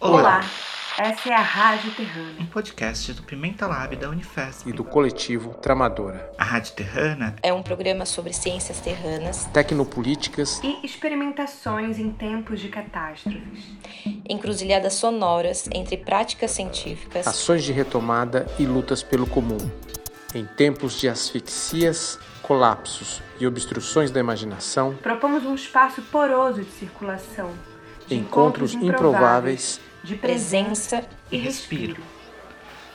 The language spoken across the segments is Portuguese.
Olá, essa é a Rádio Terrana. um podcast do Pimenta Lab da Unifesp. e do coletivo Tramadora. A Rádio Terrana É um programa sobre ciências terranas, Tecnopolíticas E experimentações em tempos de catástrofes. encruzilhadas sonoras entre práticas científicas, ações de retomada e lutas pelo comum. Em tempos de asfixias, colapsos e obstruções da imaginação, Propomos um espaço poroso de circulação. de encontros improváveis de presença e respiro.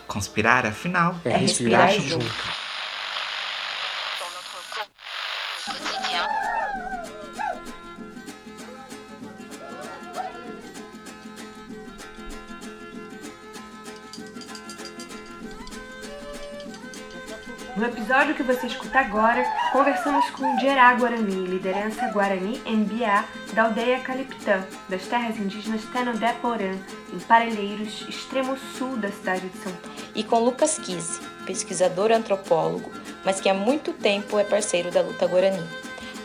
Conspirar, afinal, é, É respirar, respirar junto. junto. Episódio que você escuta agora, conversamos com Gerá Guarani, liderança Guarani MBA da aldeia Caliptã, das terras indígenas Tenodé-Porã, em Parelheiros, extremo sul da cidade de São Paulo. e com Lucas Kise, pesquisador antropólogo, mas que há muito tempo é parceiro da luta guarani,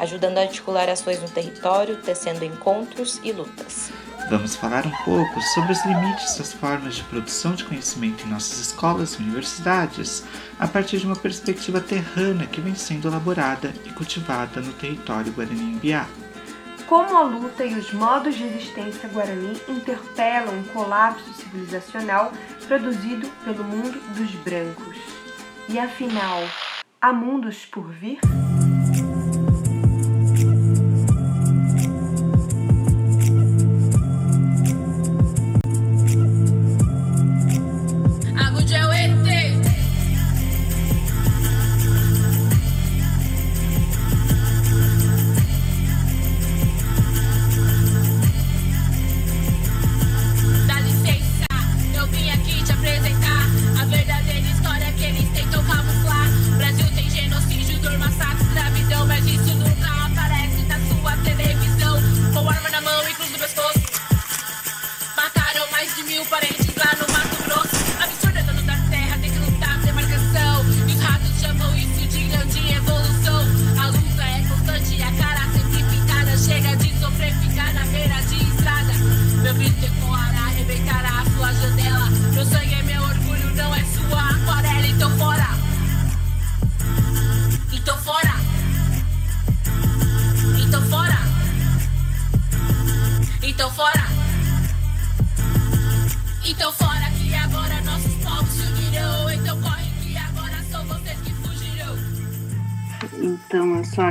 ajudando a articular ações no território, tecendo encontros e lutas. Vamos falar um pouco sobre os limites das formas de produção de conhecimento em nossas escolas e universidades, a partir de uma perspectiva terrana que vem sendo elaborada e cultivada no território Guarani-Mbiá. Como a luta e os modos de existência guarani interpelam um colapso civilizacional produzido pelo mundo dos brancos. E afinal, há mundos por vir?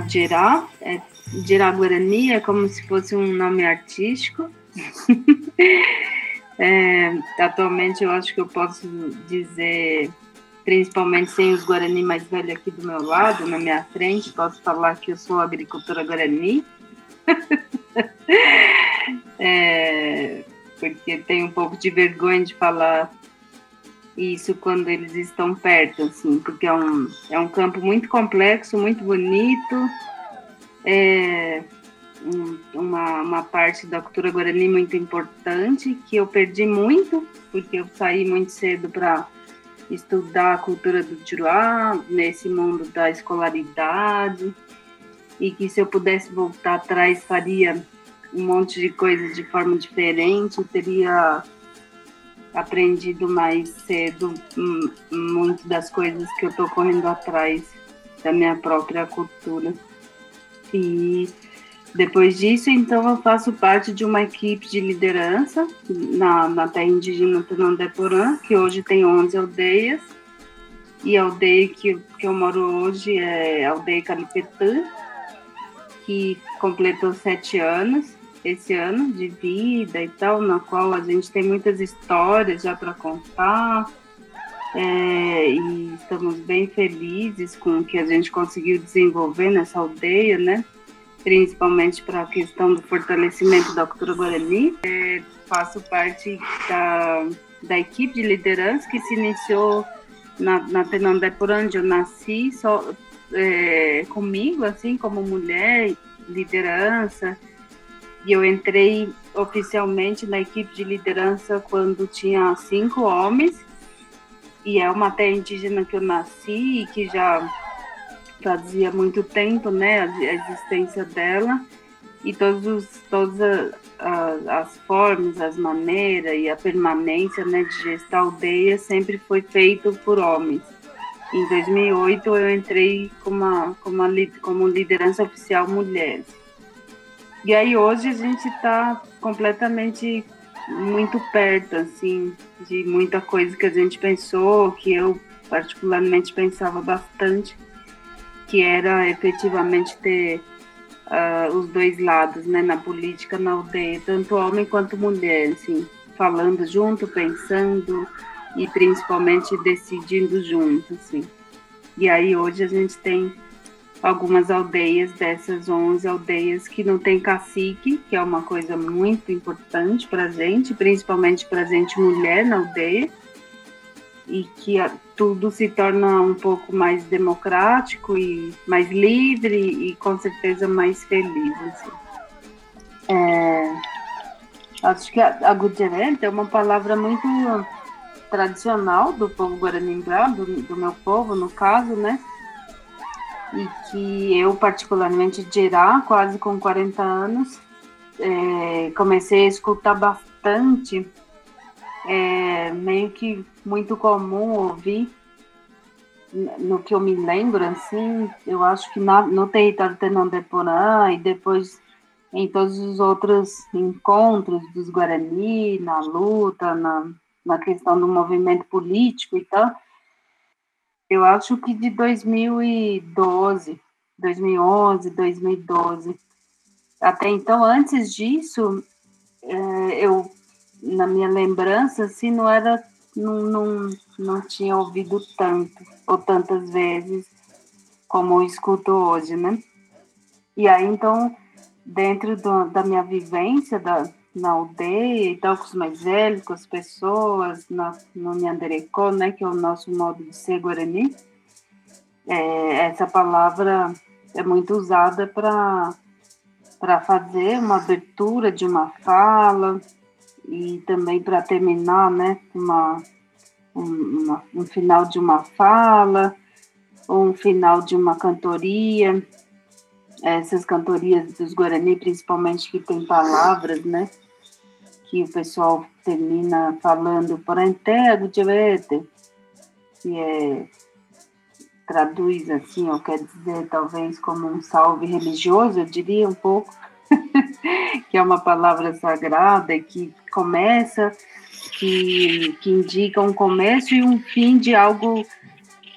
Gerá. É, Gerá Guarani é como se fosse um nome artístico. É, atualmente, eu acho que eu posso dizer, principalmente sem os Guarani mais velhos aqui do meu lado, na minha frente, posso falar que eu sou agricultora Guarani. É, porque tenho um pouco de vergonha de falar isso quando eles estão perto, assim, porque é um, é um campo muito complexo, muito bonito, é um- uma, uma parte da cultura guarani muito importante, que eu perdi muito, porque eu saí muito cedo para estudar a cultura do Tiruá, nesse mundo da escolaridade, e que se eu pudesse voltar atrás, faria um monte de coisas de forma diferente, teria aprendido mais cedo hum, muito das coisas que eu estou correndo atrás da minha própria cultura. E depois disso, então, eu faço parte de uma equipe de liderança na, na terra indígena Tenondeporã, que hoje tem 11 aldeias. E a aldeia que, que eu moro hoje é a aldeia Calipetã, que completou sete anos esse ano de vida e tal, na qual a gente tem muitas histórias já para contar. É, e estamos bem felizes com o que a gente conseguiu desenvolver nessa aldeia, né? Principalmente para a questão do fortalecimento da cultura guarani. É, faço parte da, da equipe de liderança que se iniciou na, na Tenandé por onde eu nasci, só, é, comigo, assim, como mulher, liderança. E eu entrei oficialmente na equipe de liderança quando tinha cinco homens. E é uma terra indígena que eu nasci e que já fazia muito tempo, né, a existência dela. e todos os, todas as, as formas, as maneiras e a permanência né, de gestar aldeia sempre foi feito por homens. Em 2008 eu entrei como, como, como liderança oficial mulheres. E aí hoje a gente está completamente muito perto, assim, de muita coisa que a gente pensou, que eu particularmente pensava bastante, que era efetivamente ter uh, os dois lados, né, na política, na aldeia, tanto homem quanto mulher, assim, falando junto, pensando e principalmente decidindo junto, assim. E aí hoje a gente tem algumas aldeias dessas 11 aldeias que não tem cacique, que é uma coisa muito importante para gente, principalmente para gente mulher na aldeia, e que tudo se torna um pouco mais democrático e mais livre e com certeza mais feliz. Assim. É, acho que a, a é uma palavra muito tradicional do povo guarani do, do meu povo, no caso, né? E que eu, particularmente, de Irá, quase com 40 anos, é, comecei a escutar bastante, é, meio que muito comum ouvir, no que eu me lembro, assim, eu acho que na, no território Tenondeporã e depois em todos os outros encontros dos Guarani, na luta, na, na questão do movimento político e tal, eu acho que de 2012, 2011, 2012. Até então, antes disso, é, eu, na minha lembrança, assim, não era, não, não, não tinha ouvido tanto, ou tantas vezes, como eu escuto hoje, né? E aí, então, dentro do, da minha vivência, da, na aldeia e tal, com os mais velhos, com as pessoas, na, no Nhanderecó, né, que é o nosso modo de ser guarani. É, essa palavra é muito usada para fazer uma abertura de uma fala e também para terminar, né, uma, uma, um final de uma fala ou um final de uma cantoria. Essas cantorias dos Guarani, principalmente que tem palavras, né, que o pessoal termina falando por inteiro de que é traduz assim, ou quer dizer talvez como um salve religioso, eu diria um pouco, que é uma palavra sagrada que começa, que, que indica um começo e um fim de algo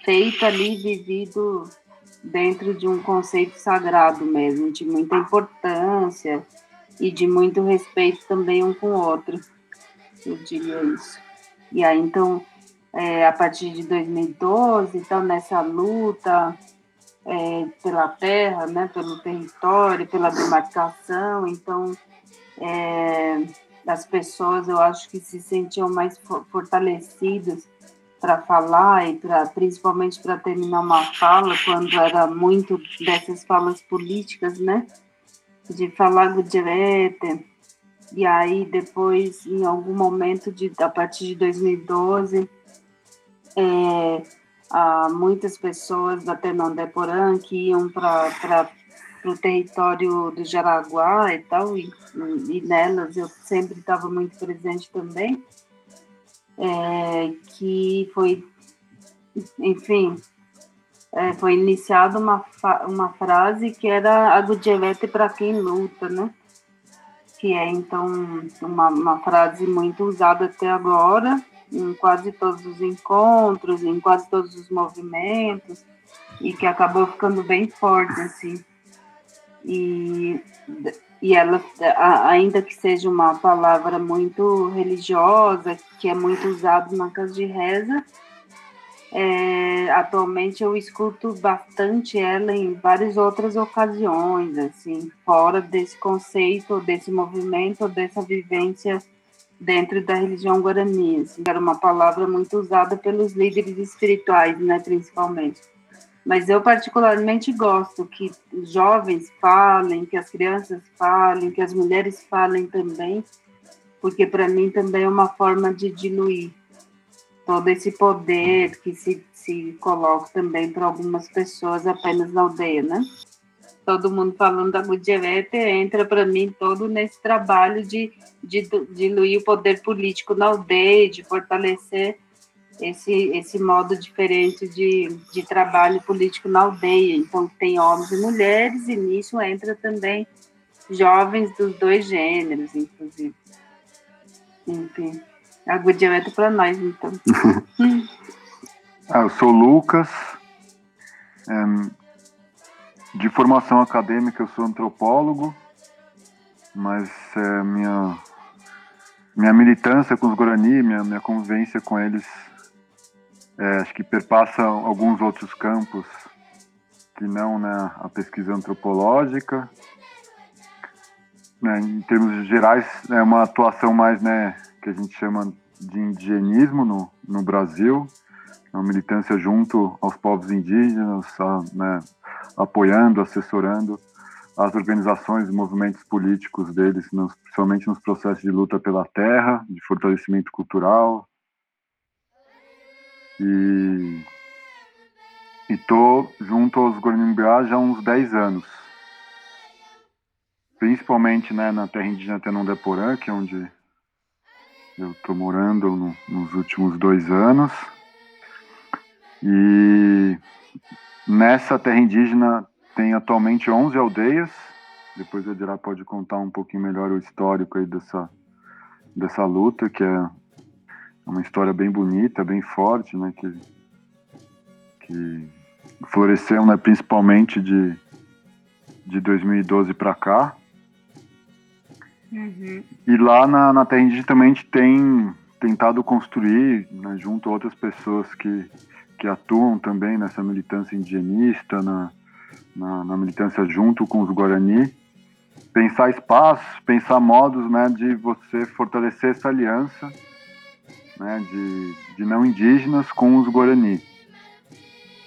feito ali, vivido dentro de um conceito sagrado mesmo, de muita importância, e de muito respeito também um com o outro, eu diria isso. E aí, então, é, a partir de 2012, então, nessa luta é, pela terra, né, pelo território, pela demarcação, então, é, as pessoas, eu acho que se sentiam mais fortalecidas para falar e para principalmente para terminar uma fala quando era muito dessas falas políticas, né? De falar direto. E aí, depois, em algum momento, de, a partir de 2012, é, há muitas pessoas da Tenondeporã que iam para o território do Jaraguá e tal, e, e nelas eu sempre estava muito presente também, é, que foi, enfim, é, foi iniciada uma, uma frase que era a Gudjelete para quem luta, né? Que é, então, uma, uma frase muito usada até agora, em quase todos os encontros, em quase todos os movimentos, e que acabou ficando bem forte, assim. E, e ela, ainda que seja uma palavra muito religiosa, que é muito usada na casa de reza, é, atualmente eu escuto bastante ela em várias outras ocasiões, assim, fora desse conceito, desse movimento, dessa vivência dentro da religião guarani. Assim, era uma palavra muito usada pelos líderes espirituais, né, principalmente. Mas eu particularmente gosto que os jovens falem, que as crianças falem, que as mulheres falem também, porque para mim também é uma forma de diluir todo esse poder que se, se coloca também para algumas pessoas apenas na aldeia, né? todo mundo falando da Gudjevete entra para mim todo nesse trabalho de, de diluir o poder político na aldeia, de fortalecer esse, esse modo diferente de, de trabalho político na aldeia. Então, tem homens e mulheres, e nisso entra também jovens dos dois gêneros, inclusive. Enfim, a Gudjevete para nós, então. ah, eu sou Lucas. De formação acadêmica, eu sou antropólogo, mas é, minha, minha militância com os Guarani, minha, minha convivência com eles, é, acho que perpassa alguns outros campos que não né, a pesquisa antropológica. Né, em termos gerais, é uma atuação mais né, que a gente chama de indigenismo no, no Brasil, uma militância junto aos povos indígenas, a, né, apoiando, assessorando as organizações e movimentos políticos deles, nos, principalmente nos processos de luta pela terra, de fortalecimento cultural. E estou junto aos Guaranimbá já há uns 10 anos. Principalmente né, na terra indígena Tenondeporã, que é onde eu estou morando no, nos últimos dois anos. E Nessa terra indígena tem atualmente 11 aldeias. Depois a Dirá pode contar um pouquinho melhor o histórico aí dessa, dessa luta, que é uma história bem bonita, bem forte, né? Que, que floresceu né, principalmente de, de 2012 para cá. Uhum. E lá na, na Indígena também a gente tem tentado construir, né, junto a outras pessoas que que atuam também nessa militância indigenista, na, na, na militância junto com os Guarani, pensar espaços, pensar modos né, de você fortalecer essa aliança né, de, de não indígenas com os Guarani.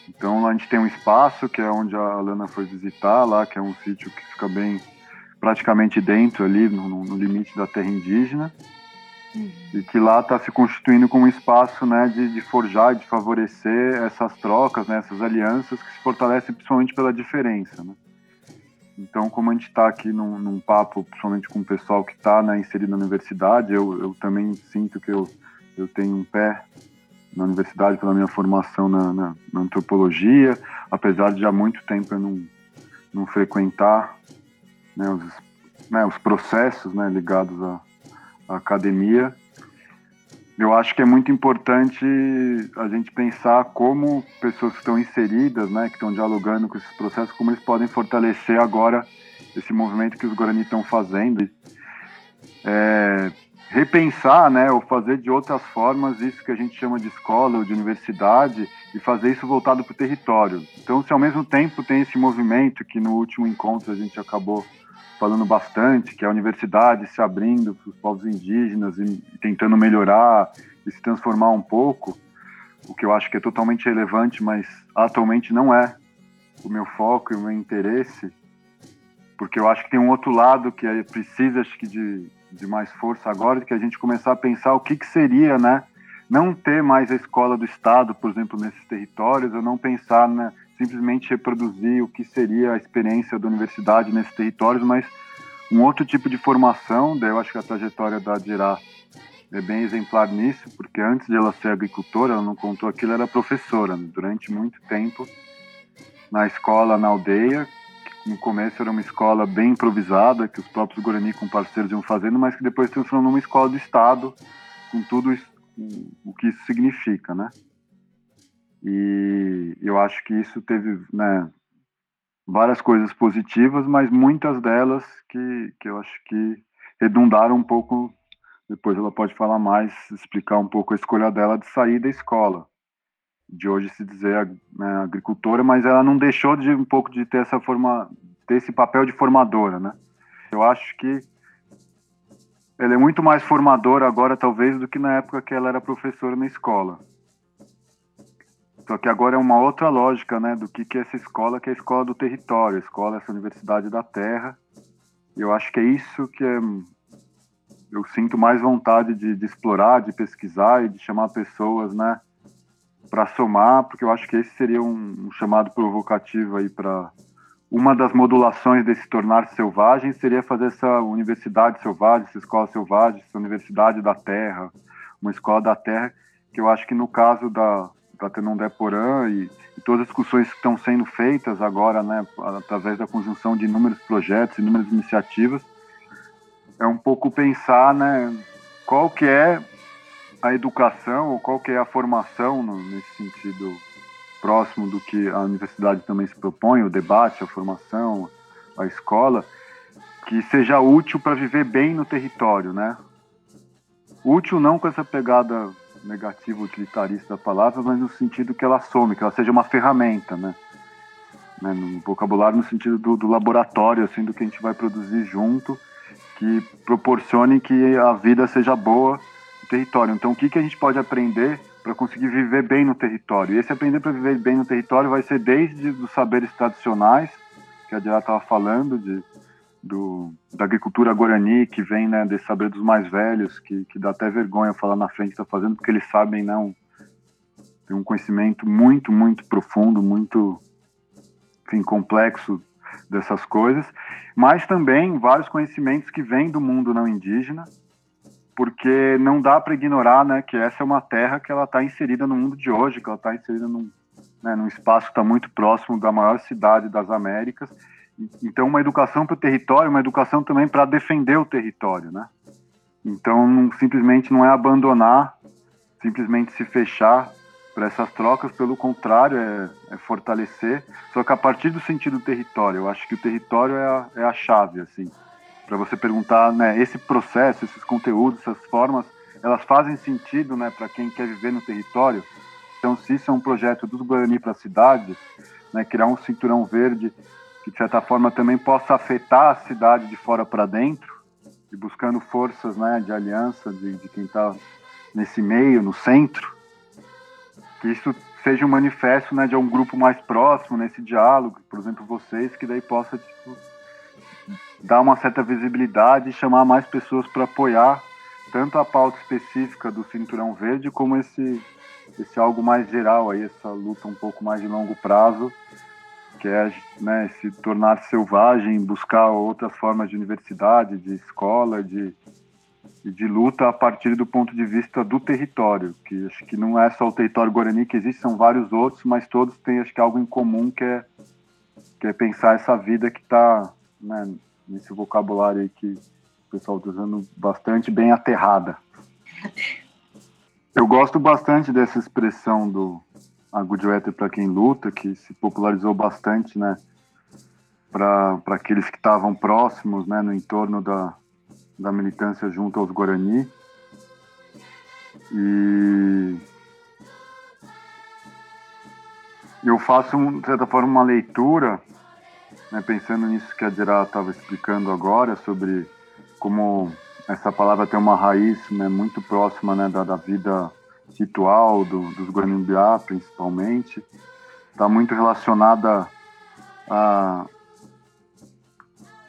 Então lá a gente tem um espaço que é onde a Alana foi visitar, lá que é um sítio que fica bem praticamente dentro ali no, no limite da terra indígena e que lá está se constituindo como um espaço né, de, de forjar, de favorecer essas trocas, né, essas alianças que se fortalecem principalmente pela diferença. Né? Então, como a gente está aqui num, num, papo, principalmente com o pessoal que está né, inserido na universidade, eu, eu também sinto que eu, eu tenho um pé na universidade pela minha formação na, na, na antropologia, apesar de há muito tempo eu não, não frequentar né, os, né, os processos né, ligados a a academia. Eu acho que é muito importante a gente pensar como pessoas que estão inseridas, né, que estão dialogando com esses processos, como eles podem fortalecer agora esse movimento que os Guarani estão fazendo. É, repensar, né, ou fazer de outras formas isso que a gente chama de escola ou de universidade e fazer isso voltado para o território. Então, se ao mesmo tempo tem esse movimento que no último encontro a gente acabou falando bastante, que é a universidade se abrindo para os povos indígenas e, tentando melhorar e se transformar um pouco, o que eu acho que é totalmente relevante, mas atualmente não é o meu foco e o meu interesse, porque eu acho que tem um outro lado que é, precisa acho que de, de mais força agora, de que a gente começar a pensar o que, que seria, né? Não ter mais a escola do Estado, por exemplo, nesses territórios, ou não pensar né, simplesmente reproduzir o que seria a experiência da universidade nesses territórios, mas um outro tipo de formação. Daí eu acho que a trajetória da Dirá é bem exemplar nisso, porque antes de ela ser agricultora, ela não contou aquilo, era professora, né? durante muito tempo, na escola, na aldeia, que no começo era uma escola bem improvisada, que os próprios Guarani com parceiros iam fazendo, mas que depois se transformou numa escola do Estado, com tudo isso, o que isso significa, né? E eu acho que isso teve né, várias coisas positivas, mas muitas delas que, que eu acho que redundaram um pouco. Depois ela pode falar mais, explicar um pouco a escolha dela de sair da escola, de hoje se dizer né, agricultora, mas ela não deixou de um pouco de ter essa forma, ter esse papel de formadora, né? Eu acho que ela é muito mais formadora agora, talvez, do que na época que ela era professora na escola. Só que agora é uma outra lógica, né, do que, que é essa escola, que é a escola do território, a escola, essa universidade da terra. E eu acho que é isso que é, eu sinto mais vontade de, de explorar, de pesquisar e de chamar pessoas, né, para somar, porque eu acho que esse seria um, um chamado provocativo aí para uma das modulações desse tornar selvagem seria fazer essa universidade selvagem, essa escola selvagem, essa universidade da terra, uma escola da terra, que eu acho que no caso da, da Tenondé Porã e, e, todas as discussões que estão sendo feitas agora, né, através da conjunção de inúmeros projetos, inúmeras iniciativas, é um pouco pensar, né, qual que é a educação ou qual que é a formação no, nesse sentido próximo do que a universidade também se propõe, o debate, a formação, a escola, que seja útil para viver bem no território, né? Útil não com essa pegada negativa utilitarista da palavra, mas no sentido que ela some, que ela seja uma ferramenta, né? né? No vocabulário no sentido do, do laboratório, assim, do que a gente vai produzir junto, que proporcione que a vida seja boa no território. Então, o que, que a gente pode aprender para conseguir viver bem no território. E esse aprender para viver bem no território vai ser desde os saberes tradicionais, que a Diá estava falando, de, do, da agricultura guarani, que vem né, desse saber dos mais velhos, que, que dá até vergonha falar na frente está fazendo, porque eles sabem, não tem um conhecimento muito, muito profundo, muito enfim, complexo dessas coisas, mas também vários conhecimentos que vêm do mundo não indígena, porque não dá para ignorar, né, que essa é uma terra que ela está inserida no mundo de hoje, que ela está inserida num, né, num espaço que está muito próximo da maior cidade das Américas. Então, uma educação para o território, uma educação também para defender o território, né? Então, não, simplesmente não é abandonar, simplesmente se fechar para essas trocas, pelo contrário, é, é, fortalecer. Só que a partir do sentido do território, eu acho que o território é a, é a chave, assim para você perguntar, né, esse processo, esses conteúdos, essas formas, elas fazem sentido, né, para quem quer viver no território. Então, se isso é um projeto dos Guarani para a cidade, né, criar um cinturão verde que de certa forma também possa afetar a cidade de fora para dentro, e buscando forças, né, de aliança de, de quem está nesse meio, no centro, que isso seja um manifesto, né, de um grupo mais próximo nesse diálogo, por exemplo, vocês, que daí possa tipo, dar uma certa visibilidade e chamar mais pessoas para apoiar tanto a pauta específica do Cinturão Verde como esse esse algo mais geral aí, essa luta um pouco mais de longo prazo, que é né, se tornar selvagem, buscar outras formas de universidade, de escola, de, de luta a partir do ponto de vista do território, que acho que não é só o território guarani que existe, são vários outros, mas todos têm acho que algo em comum que é, que é pensar essa vida que está né, nesse vocabulário aí que o pessoal está usando bastante, bem aterrada. Eu gosto bastante dessa expressão do Agudioete para quem luta, que se popularizou bastante, né, para aqueles que estavam próximos, né, no entorno da, da militância junto aos Guarani. E eu faço, de certa forma, uma leitura né, pensando nisso que a Dira estava explicando agora, sobre como essa palavra tem uma raiz né, muito próxima né, da, da vida ritual do, dos Guanimbiá, principalmente, está muito relacionada a,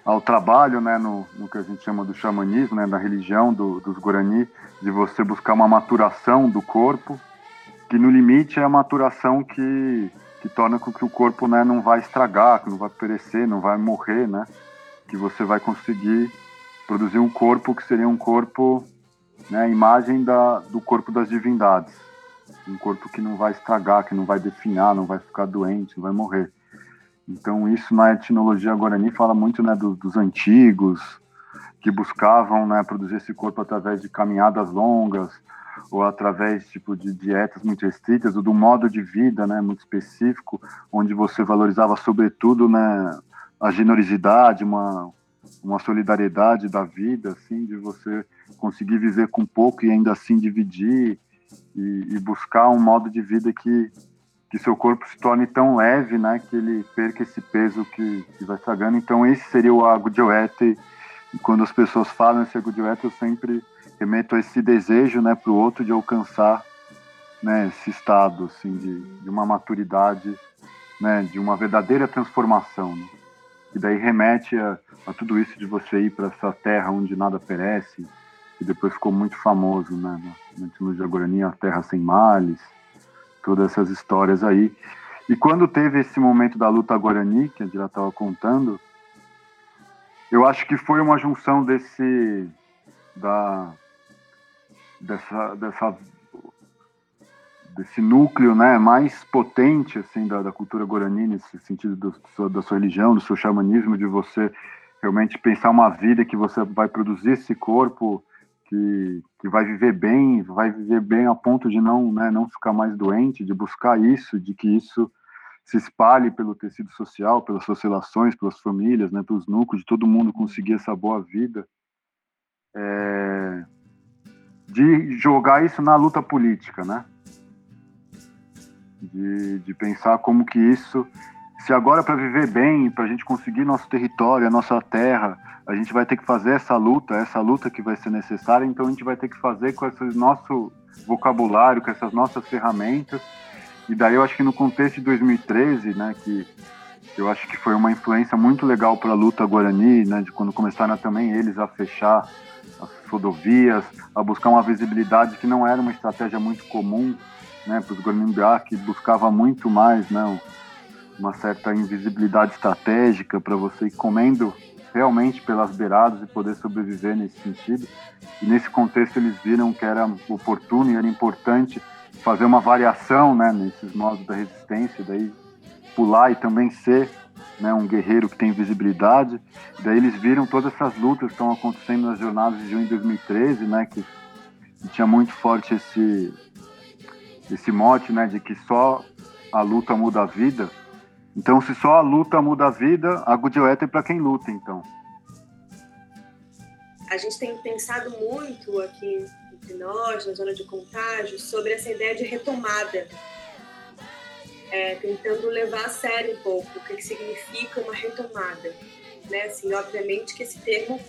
ao trabalho, né, no, no, que a gente chama do xamanismo, né, da religião do, dos Guarani, de você buscar uma maturação do corpo, que no limite é a maturação que que torna com que o corpo né, não vai estragar, que não vai perecer, não vai morrer, né? Que você vai conseguir produzir um corpo que seria um corpo, né, imagem da, do corpo das divindades. Um corpo que não vai estragar, que não vai definhar, não vai ficar doente, não vai morrer. Então isso na etnologia guarani fala muito né, do, dos antigos, que buscavam né, produzir esse corpo através de caminhadas longas, ou através tipo de dietas muito restritas ou do modo de vida, né, muito específico, onde você valorizava sobretudo, né, a generosidade, uma uma solidariedade da vida, assim, de você conseguir viver com pouco e ainda assim dividir e, e buscar um modo de vida que que seu corpo se torne tão leve, né, que ele perca esse peso que, que vai estragando. Então esse seria o Agudioete. E quando as pessoas falam esse Agudioete, eu sempre remeto a esse desejo, né, para o outro de alcançar, né, esse estado, assim, de, de uma maturidade, né, de uma verdadeira transformação, né? E daí remete a, a tudo isso de você ir para essa terra onde nada perece, que depois ficou muito famoso, né, na mitologia guarani, a terra sem males, todas essas histórias aí. E quando teve esse momento da luta Guarani, que a Dira estava contando, eu acho que foi uma junção desse da dessa dessa desse núcleo né mais potente assim da, da cultura guarani nesse sentido do, da sua religião do seu xamanismo de você realmente pensar uma vida que você vai produzir esse corpo que, que vai viver bem, vai viver bem a ponto de não, né, não ficar mais doente, de buscar isso, de que isso se espalhe pelo tecido social, pelas suas relações, pelas famílias, né, pelos núcleos, de todo mundo conseguir essa boa vida. É, de jogar isso na luta política, né? De, de pensar como que isso se agora para viver bem, para a gente conseguir nosso território, a nossa terra, a gente vai ter que fazer essa luta, essa luta que vai ser necessária, então a gente vai ter que fazer com esse nosso vocabulário, com essas nossas ferramentas. E daí eu acho que no contexto de 2013, né, que eu acho que foi uma influência muito legal para a luta guarani, né, de quando começaram também eles a fechar as rodovias, a buscar uma visibilidade que não era uma estratégia muito comum, né, para os guarani que buscava muito mais, né, uma certa invisibilidade estratégica para você ir comendo realmente pelas beiradas e poder sobreviver nesse sentido. E nesse contexto eles viram que era oportuno e era importante fazer uma variação né, nesses modos da resistência, daí pular e também ser né, um guerreiro que tem visibilidade. Daí eles viram todas essas lutas que estão acontecendo nas jornadas de junho de 2013, né, que tinha muito forte esse, esse mote né, de que só a luta muda a vida. Então, se só a luta muda a vida, a Goodyear é para quem luta, então. A gente tem pensado muito aqui entre nós, na zona de contágio, sobre essa ideia de retomada. É, tentando levar a sério um pouco o que, que significa uma retomada. Né? Assim, obviamente que esse termo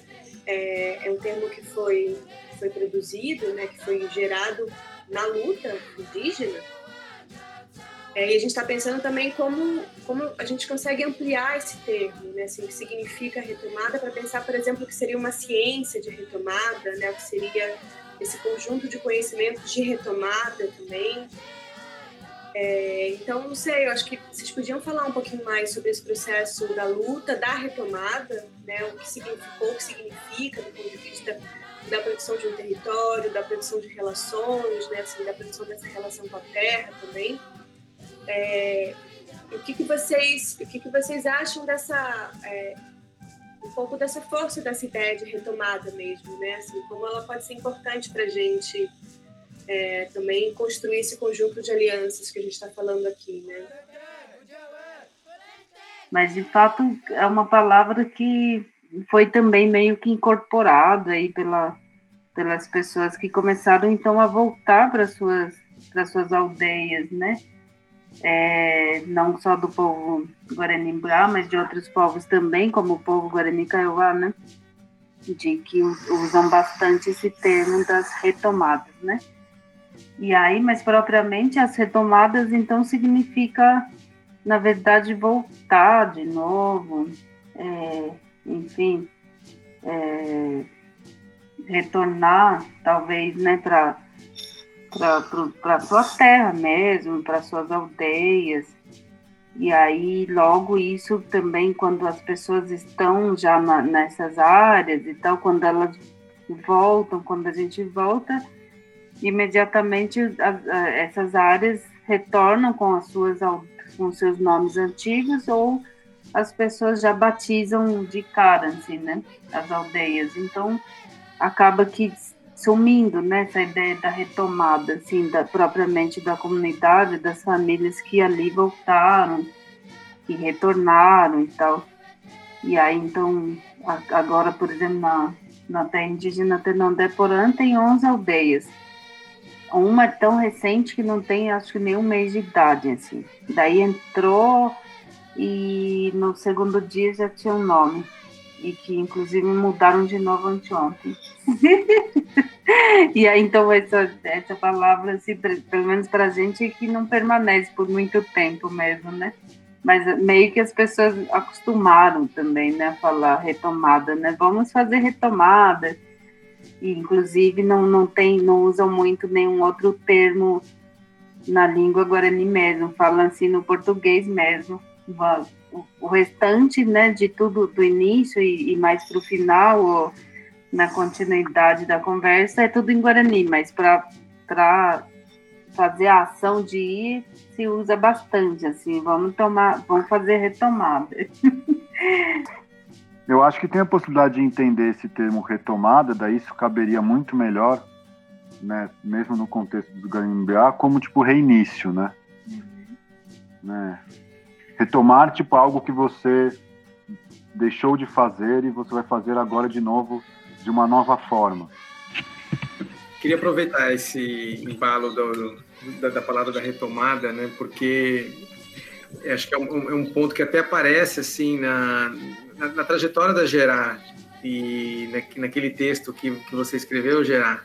é, é um termo que foi, foi produzido, né, que foi gerado na luta indígena, é, e a gente está pensando também como, como a gente consegue ampliar esse termo, né? Assim, o que significa retomada, para pensar, por exemplo, o que seria uma ciência de retomada, né? o que seria esse conjunto de conhecimentos de retomada também. É, então, não sei, eu acho que vocês podiam falar um pouquinho mais sobre esse processo da luta, da retomada, né? o que significou, o que significa do ponto de vista da produção de um território, da produção de relações, né? assim, da produção dessa relação com a terra também. É, o que, que vocês o que, que vocês acham dessa é, um pouco dessa força dessa ideia de retomada mesmo, né? Assim, como ela pode ser importante para a gente é, também construir esse conjunto de alianças que a gente está falando aqui, né? Mas de fato é uma palavra que foi também meio que incorporada aí pela, pelas pessoas que começaram então a voltar para suas para suas aldeias, né? é, não só do povo Guarani Mbá, mas de outros povos também, como o povo Guarani Kaiowá, né? De que usam bastante esse termo das retomadas, né? E aí, mas propriamente as retomadas, então, significa, na verdade, voltar de novo, é, enfim, é, retornar, talvez, né, para para sua terra mesmo, para suas aldeias. E aí, logo isso também, quando as pessoas estão já na, nessas áreas e tal, quando elas voltam, quando a gente volta, imediatamente essas áreas retornam com as suas com seus nomes antigos ou as pessoas já batizam de cara, assim, né? As aldeias. Então, acaba que sumindo, né, essa ideia da retomada, assim, da, propriamente da comunidade, das famílias que ali voltaram, que retornaram e tal. E aí, então, agora, por exemplo, na, na terra indígena Tenondeporã tem 11 aldeias. Uma é tão recente que não tem, acho que, nenhum mês de idade, assim. Daí entrou e no segundo dia já tinha um nome e que inclusive mudaram de novo anteontem. e aí então essa, essa palavra, assim, pelo menos para a gente, é que não permanece por muito tempo mesmo, né? Mas meio que as pessoas acostumaram também, né, a falar retomada, né? Vamos fazer retomada. E, inclusive não, não tem, não usam muito nenhum outro termo na língua guarani mesmo, falando assim no português mesmo. O, o restante, né, de tudo do início e, e mais para o final, ou na continuidade da conversa, é tudo em guarani, mas para fazer a ação de ir se usa bastante, assim, vamos tomar, vamos fazer retomada. Eu acho que tem a possibilidade de entender esse termo retomada, daí isso caberia muito melhor, né, mesmo no contexto do Garimbiá, como tipo reinício, né? Uhum. né? Retomar tipo algo que você deixou de fazer e você vai fazer agora de novo de uma nova forma. Queria aproveitar esse embalo do, da, da, palavra da retomada, né? Porque acho que é um, é um ponto que até aparece assim na, na, na trajetória da Gerard e na, naquele texto que, que você escreveu, Gerard,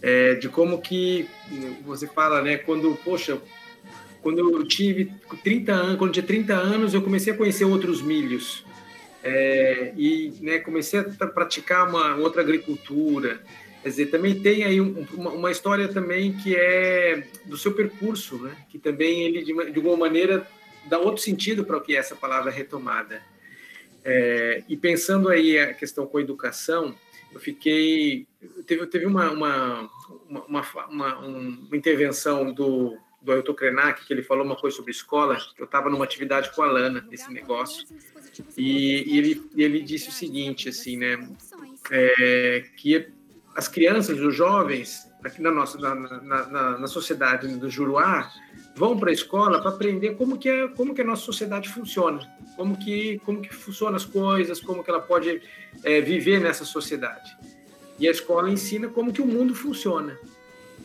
é, de como que você fala, né? Quando, poxa, quando eu tive 30 anos, quando tinha 30 anos, eu comecei a conhecer outros milhos. É, e né, comecei a praticar uma outra agricultura. Quer dizer, também tem aí um, uma, uma, história também que é do seu percurso, né? que também ele, de, de alguma maneira, dá outro sentido para o que é essa palavra retomada. É, e pensando aí a questão com a educação, eu fiquei. Teve, teve uma, uma, uma, uma, uma intervenção do, do Ailton Krenak, que ele falou uma coisa sobre escola, que eu estava numa atividade com a Lana, nesse negócio, e, e ele, ele disse o seguinte, assim, né, é, que as crianças, os jovens, aqui na nossa na, na, na sociedade do Juruá, vão para a escola para aprender como que é como que a nossa sociedade funciona, como que como que funcionam as coisas, como que ela pode é, viver nessa sociedade. E a escola ensina como que o mundo funciona.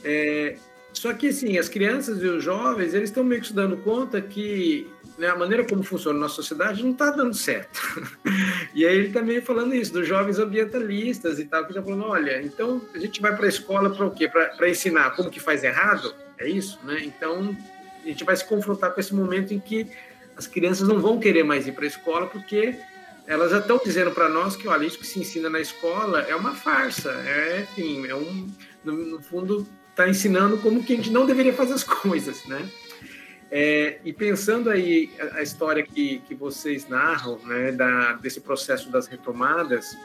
É, só que assim, as crianças e os jovens eles estão meio que se dando conta que né, a maneira como funciona a nossa sociedade não está dando certo. e aí ele está meio falando isso, dos jovens ambientalistas e tal, que está falando, olha, então a gente vai para a escola para o quê? Para ensinar como que faz errado? É isso? Né? Então a gente vai se confrontar com esse momento em que as crianças não vão querer mais ir para a escola porque elas já estão dizendo para nós que, olha, isso que se ensina na escola é uma farsa, é, enfim, é um, no, no fundo, está ensinando como que a gente não deveria fazer as coisas, né? É, e pensando aí a, a, história que, que vocês narram, né, da, desse processo das retomadas,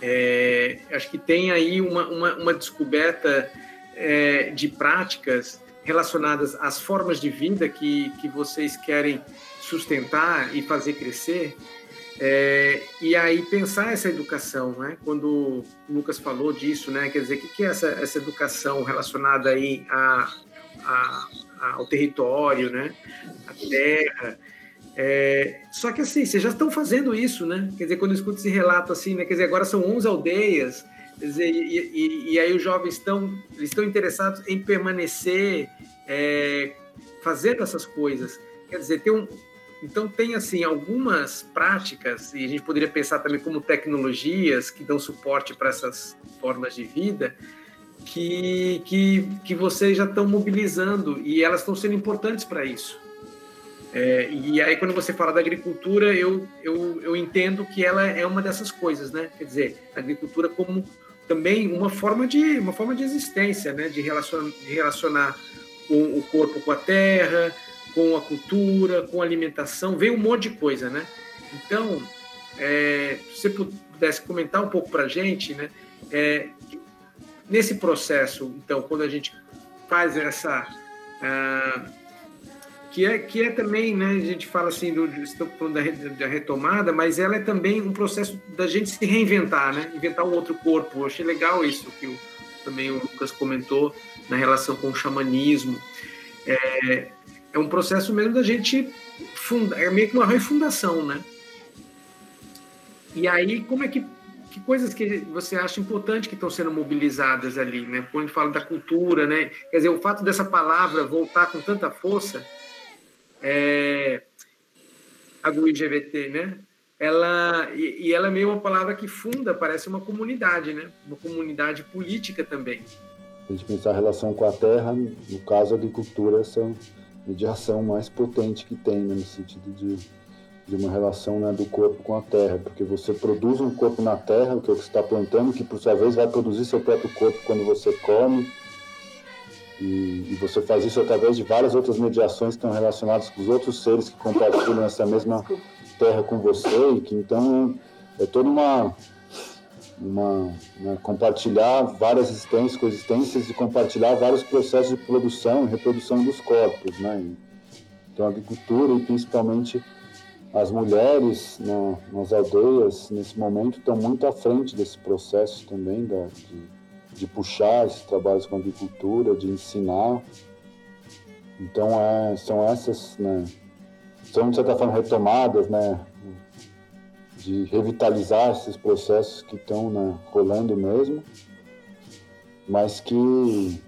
é, acho que tem aí uma, uma, uma descoberta é, de práticas relacionadas às formas de vida que, que vocês querem sustentar e fazer crescer. É, e aí pensar essa educação, né? Quando o Lucas falou disso, né? Quer dizer, o que é essa, essa educação relacionada aí a, a, ao território, né? A terra. É, só que assim, vocês já estão fazendo isso, né? Quer dizer, quando eu escuto esse relato assim, né? Quer dizer, agora são 11 aldeias, Quer dizer, e, e, e, aí os jovens estão, eles estão interessados em permanecer é, fazendo essas coisas. Quer dizer, tem um, então tem assim algumas práticas e a gente poderia pensar também como tecnologias que dão suporte para essas formas de vida que, que, que vocês já estão mobilizando e elas estão sendo importantes para isso. É, e aí, quando você fala da agricultura, eu, eu, eu entendo que ela é uma dessas coisas, né? Quer dizer, a agricultura como também uma forma de uma forma de existência, né? De relacionar, de relacionar o, o corpo com a terra, com a cultura, com a alimentação, vem um monte de coisa, né? Então, é, se você pudesse comentar um pouco para a gente, né? É, nesse processo, então, quando a gente faz essa ah, que é que é também, né? A gente fala assim do estou falando da, da, retomada, mas ela é também um processo da gente se reinventar, né? Inventar um outro corpo. Eu achei legal isso que o, também o Lucas comentou na relação com o xamanismo. É, é um processo mesmo da gente fundar, é meio que uma refundação, né? E aí, como é que que coisas que você acha importante que estão sendo mobilizadas ali, né? Quando fala da cultura, né? Quer dizer, o fato dessa palavra voltar com tanta força, é, a do IGVT, né? Ela, e, e, ela é meio uma palavra que funda, parece uma comunidade, né? Uma comunidade política também. A gente pensar a relação com a terra, no caso a agricultura, essa mediação mais potente que tem, né? no sentido de, de uma relação né, do corpo com a terra, porque você produz um corpo na terra, o que você está plantando, que por sua vez vai produzir seu próprio corpo quando você come, E, e, você faz isso através de várias outras mediações que estão relacionadas com os outros seres que compartilham essa mesma terra com você e que então é toda uma uma, né, compartilhar várias existências, coexistências e compartilhar vários processos de produção e reprodução dos corpos, né? Então, a agricultura e principalmente as mulheres nas aldeias, nesse momento, estão muito à frente desse processo também da, de, de puxar esses trabalhos com agricultura, de ensinar. Então, é, são essas, né? São, de certa forma, retomadas, né? De revitalizar esses processos que estão né, rolando mesmo, mas que,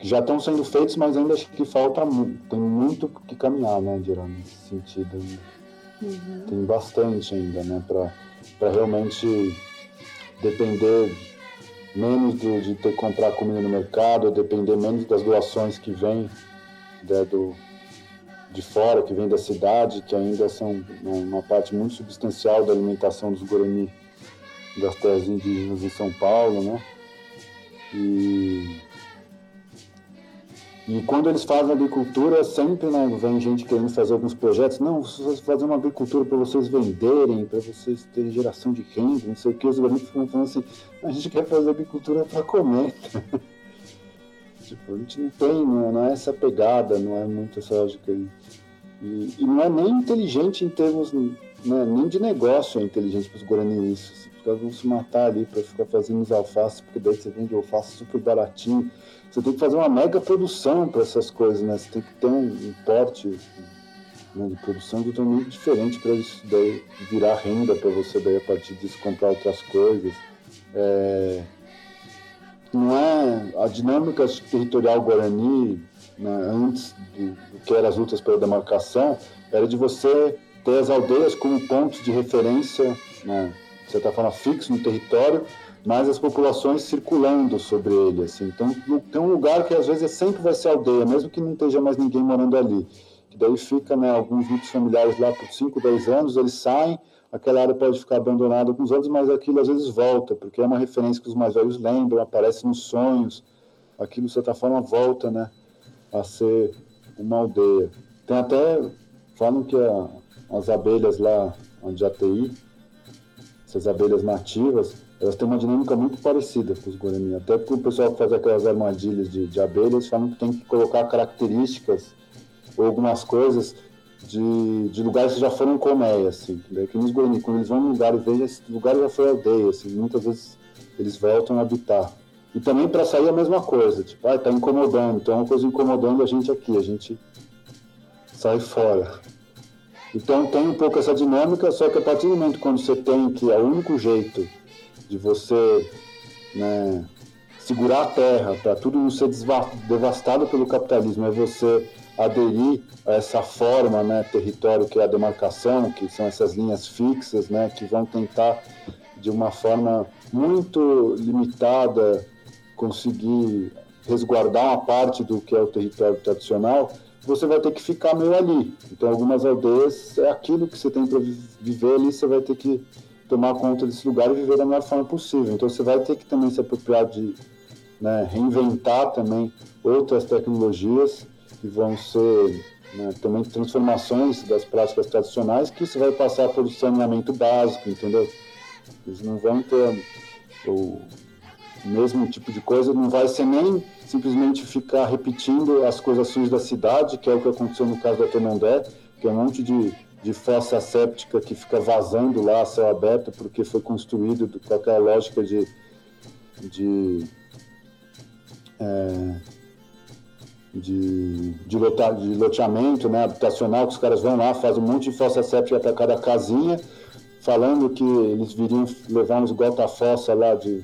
que, já estão sendo feitos, mas ainda acho que falta tem muito que caminhar, né, Dira, nesse sentido. Né? Uhum. Tem bastante ainda, né, para realmente depender menos do, de ter que comprar comida no mercado, depender menos das doações que vêm né, do, de fora, que vem da cidade, que ainda são uma parte muito substancial da alimentação dos Guarani das terras indígenas em São Paulo, né? E, e quando eles fazem agricultura, sempre né, vem gente querendo fazer alguns projetos. Não, vocês fazer uma agricultura para vocês venderem, para vocês terem geração de renda, não sei o que. Os guaranis ficam falando assim, a gente quer fazer agricultura para comer. Tipo, a gente não tem, não é, não é essa pegada, não é muito essa lógica. E, e, não é nem inteligente em termos, né, nem de negócio é inteligente para os Guarani isso. Assim, os caras vão se matar ali para ficar fazendo os alfaces, porque daí você vende alface super baratinho. Você tem que fazer uma mega produção para essas coisas, né? Você tem que ter um porte né, de produção totalmente diferente para isso daí virar renda para você daí a partir disso comprar outras coisas. É, não é a dinâmica territorial guarani né, antes do, do, que eram as lutas pela demarcação era de você ter as aldeias como pontos de referência, né, de certa forma fixo no território, mas as populações circulando sobre ele, assim. Então tem um lugar que às vezes sempre vai ser aldeia, mesmo que não esteja mais ninguém morando ali. Que daí fica, né, alguns núcleos familiares lá por 5, 10 anos, eles saem, aquela área pode ficar abandonada alguns anos, mas aquilo às vezes volta, porque é uma referência que os mais velhos lembram, aparece nos sonhos, aquilo de certa forma volta, né, a ser uma aldeia. Tem até, falam que a, as abelhas lá, onde a TI, essas abelhas nativas, elas têm uma dinâmica muito parecida com os Guarani, até porque o pessoal que faz aquelas armadilhas de, de abelhas falam que tem que colocar características ou algumas coisas de, de lugares que já foram colmeia, assim. Que nos Guarani, quando eles vão num lugar e vejam, esse lugar já foi aldeia, assim, muitas vezes eles voltam a habitar. E também para sair a mesma coisa, tipo, ah, tá incomodando, então é uma coisa incomodando a gente aqui, a gente sai fora. Então tem um pouco essa dinâmica, só que a partir do momento quando você tem que é o único jeito de você né, segurar a terra para tudo não ser devastado pelo capitalismo, é você aderir a essa forma, né, território que é a demarcação, que são essas linhas fixas, né, que vão tentar de uma forma muito limitada conseguir resguardar uma parte do que é o território tradicional, você vai ter que ficar meio ali. Então, algumas aldeias é aquilo que você tem para viver ali, você vai ter que tomar conta desse lugar e viver da melhor forma possível. Então, você vai ter que também se apropriar de né, reinventar também outras tecnologias que vão ser né, também transformações das práticas tradicionais, que isso vai passar por saneamento básico, entendeu? Eles não vão ter o mesmo tipo de coisa, não vai ser nem simplesmente ficar repetindo as coisas sujas da cidade, que é o que aconteceu no caso da Temondé, que é um monte de, de fossa séptica que fica vazando lá céu aberto, porque foi construído com aquela lógica de, de é, de, de, lota, de loteamento né, habitacional, que os caras vão lá, fazem um monte de fossa séptica para cada casinha, falando que eles viriam levar uns gota-fossa lá de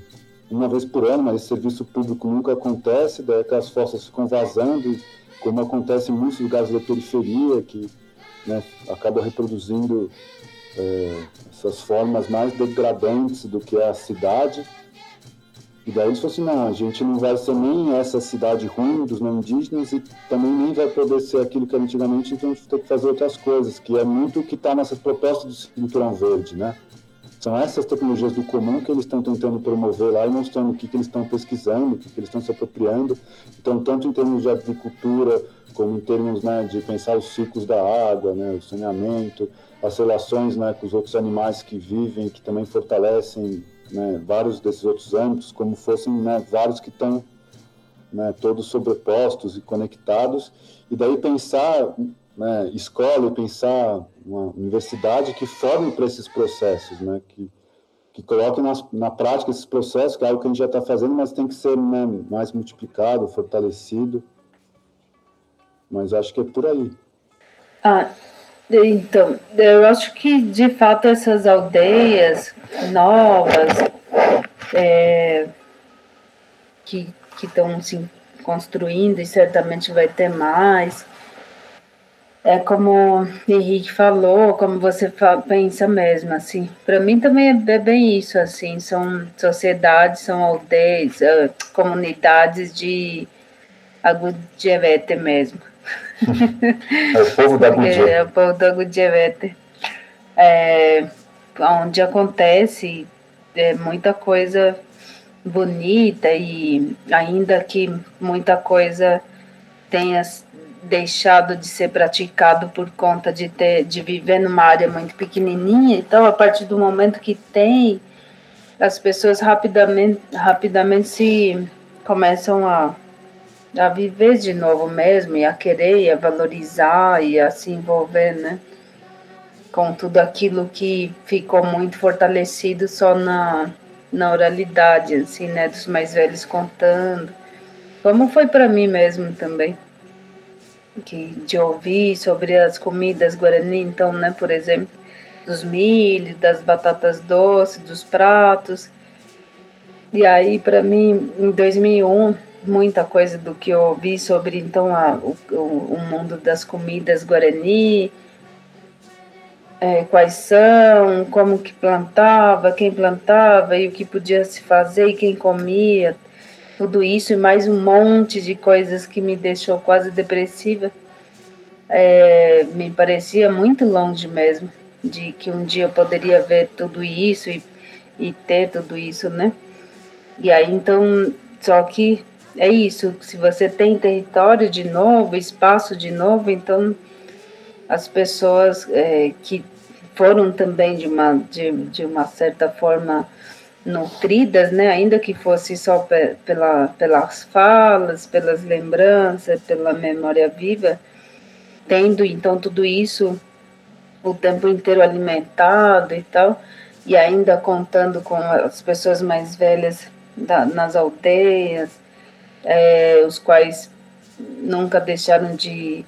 uma vez por ano, mas esse serviço público nunca acontece, daí aquelas fossas ficam vazando, como acontece em muitos lugares da periferia, que né, acaba reproduzindo é, essas formas mais degradantes do que a cidade, e daí eles falaram assim, não, a gente não vai ser nem essa cidade ruim dos não indígenas e também nem vai poder ser aquilo que era antigamente, então a gente tem que fazer outras coisas, que é muito o que está nessa proposta do cinturão verde, né? São essas tecnologias do comum que eles estão tentando promover lá e mostrando o que, que eles estão pesquisando, o que, que eles estão se apropriando. Então, tanto em termos de agricultura, como em termos né, de pensar os ciclos da água, né, o saneamento, as relações né, com os outros animais que vivem, que também fortalecem né, vários desses outros âmbitos, como fossem né, vários que estão né, todos sobrepostos e conectados. E daí pensar né, escola e pensar uma universidade que forme para esses processos, né, que, que coloque na, na prática esses processos, que é algo que a gente já está fazendo, mas tem que ser né, mais multiplicado, fortalecido. Mas acho que é por aí. Ah, então, eu acho que de fato essas aldeias novas é, que estão se construindo e certamente vai ter mais, é como Henrique falou, como você pensa mesmo, assim. Para mim também é bem isso, assim. São sociedades, são aldeias, uh, comunidades de Agudjevete mesmo. É o povo da Agudjevete. É o povo da Agudjevete. É, onde acontece é, muita coisa bonita e ainda que muita coisa tenha deixado de ser praticado por conta de ter de viver numa área muito pequenininha. Então, a partir do momento que tem, as pessoas rapidamente rapidamente se começam a a viver de novo mesmo e a querer e a valorizar e a se envolver, né? Com tudo aquilo que ficou muito fortalecido só na, na oralidade, assim, né? Dos mais velhos contando. Como foi para mim mesmo também que de ouvir sobre as comidas guarani, então, né, por exemplo, dos milho, das batatas doces, dos pratos. E aí, para mim, em 2001, muita coisa do que eu ouvi sobre, então, a, o, o mundo das comidas guarani, é, quais são, como que plantava, quem plantava e o que podia se fazer e quem comia, tudo isso e mais um monte de coisas que me deixou quase depressiva, é, me parecia muito longe mesmo de que um dia eu poderia ver tudo isso e, e ter tudo isso, né? E aí então, só que é isso, se você tem território de novo, espaço de novo, então as pessoas é, que foram também de uma, de, de uma certa forma nutridas, né, ainda que fosse só pe pela, pelas falas, pelas lembranças, pela memória viva, tendo então tudo isso o tempo inteiro alimentado e tal, e ainda contando com as pessoas mais velhas da, nas aldeias, é, os quais nunca deixaram de,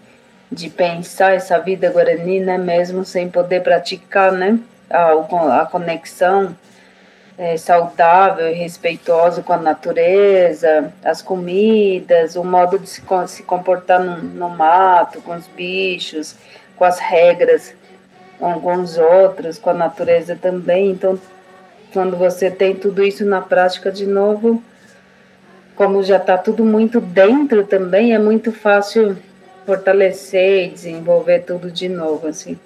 de pensar essa vida guarani, né, mesmo sem poder praticar, né, a, a conexão é, saudável e respeitoso com a natureza, as comidas, o modo de se, se comportar no, no mato, com os bichos, com as regras com os outros, com a natureza também. Então, quando você tem tudo isso na prática de novo, como já está tudo muito dentro também, é muito fácil fortalecer e desenvolver tudo de novo, assim.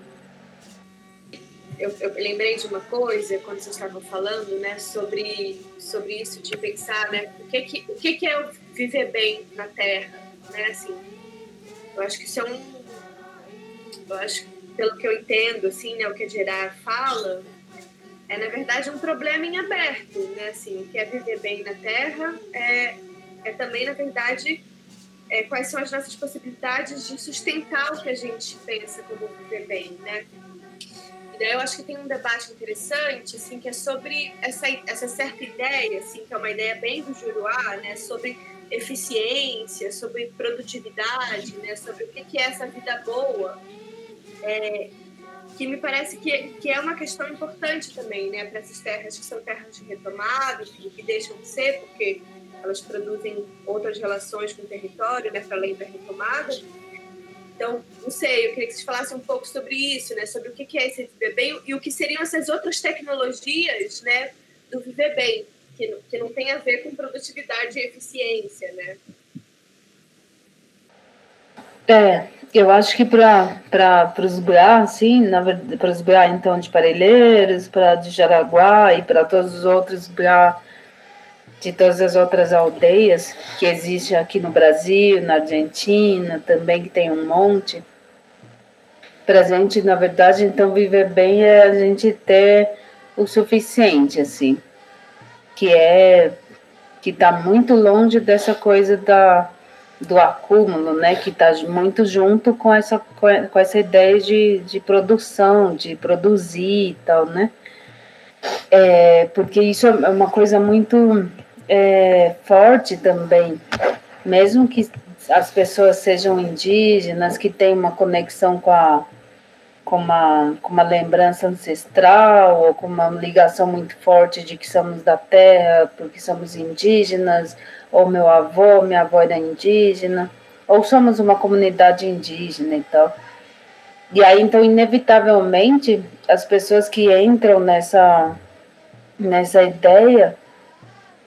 Eu, eu, lembrei de uma coisa quando vocês estavam falando, né, sobre, sobre isso de pensar, né, o que que, o que que é viver bem na Terra, né, assim, eu acho que isso é um, eu acho, pelo que eu entendo, assim, né, o que a Gerard fala, é na verdade um problema em aberto, né, assim, o que é viver bem na Terra é, é também, na verdade, é, quais são as nossas possibilidades de sustentar o que a gente pensa como viver bem, né, e daí eu acho que tem um debate interessante, assim, que é sobre essa, essa certa ideia, assim, que é uma ideia bem do Juruá, né, sobre eficiência, sobre produtividade, né, sobre o que é essa vida boa, é, que me parece que, que é uma questão importante também, né, para essas terras que são terras de retomada, que, deixam de ser, porque elas produzem outras relações com o território, né, para além da retomada, então, não sei, eu queria que vocês falassem um pouco sobre isso, né? Sobre o que é esse viver bem e o que seriam essas outras tecnologias, né? Do viver bem, que não, que não tem a ver com produtividade e eficiência, né? É, Eu acho que para os BRA, assim, para os BRA, então, de Parelheiros, para de Jaraguá e para todos os outros BRA de todas as outras aldeias que existem aqui no Brasil, na Argentina, também que tem um monte. Para a gente, na verdade, então, viver bem é a gente ter o suficiente, assim, que é que está muito longe dessa coisa da do acúmulo, né, que está muito junto com essa, com essa ideia de, de produção, de produzir e tal, né? É, porque isso é uma coisa muito é, forte também, mesmo que as pessoas sejam indígenas, que têm uma conexão com a com uma, com uma lembrança ancestral ou com uma ligação muito forte de que somos da terra porque somos indígenas ou meu avô, minha avó era indígena, ou somos uma comunidade indígena e tal. E aí, então, inevitavelmente, as pessoas que entram nessa, nessa ideia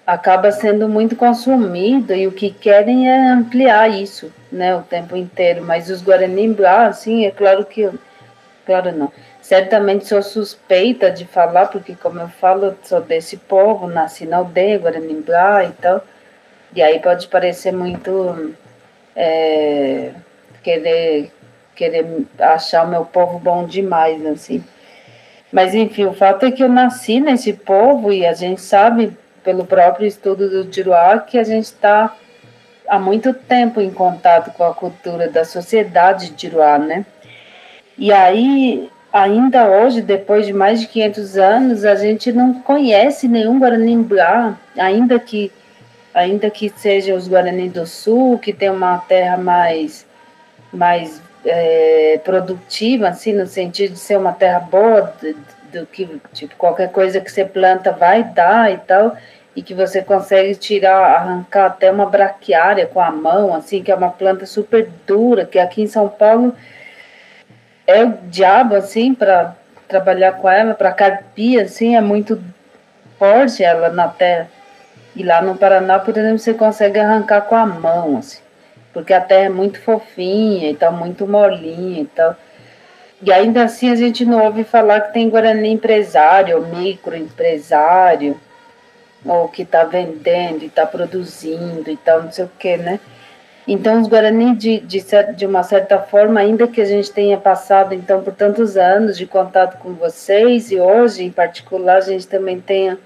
acaba sendo muito consumido e o que querem é ampliar isso, né, o tempo inteiro. Mas os Guarani, ah, assim, é claro que, claro não, certamente sou suspeita de falar, porque como eu falo, sou desse povo, nasci na aldeia Guarani e tal, e aí pode parecer muito é, querer, querer achar o meu povo bom demais, assim. Mas enfim, o fato é que eu nasci nesse povo e a gente sabe, pelo próprio estudo do Juruá, que a gente está há muito tempo em contato com a cultura da sociedade de Juruá, né? E aí, ainda hoje, depois de mais de 500 anos, a gente não conhece nenhum Guarani ainda que ainda que seja os Guarani do Sul, que tem uma terra mais, mais é, produtiva, assim, no sentido de ser uma terra boa, do, que tipo, qualquer coisa que você planta vai dar e tal, e que você consegue tirar, arrancar até uma braquiária com a mão, assim, que é uma planta super dura, que aqui em São Paulo é o diabo, assim, para trabalhar com ela, para carpir, assim, é muito forte ela na terra. E lá no Paraná, por exemplo, você consegue arrancar com a mão, assim, porque a terra é muito fofinha e tal, muito molinha e tal. E ainda assim a gente não ouve falar que tem Guarani empresário, microempresário, ou que está vendendo e está produzindo e tal, não sei o que, né? Então, os Guarani, de, de, de uma certa forma, ainda que a gente tenha passado então por tantos anos de contato com vocês, e hoje, em particular, a gente também tenha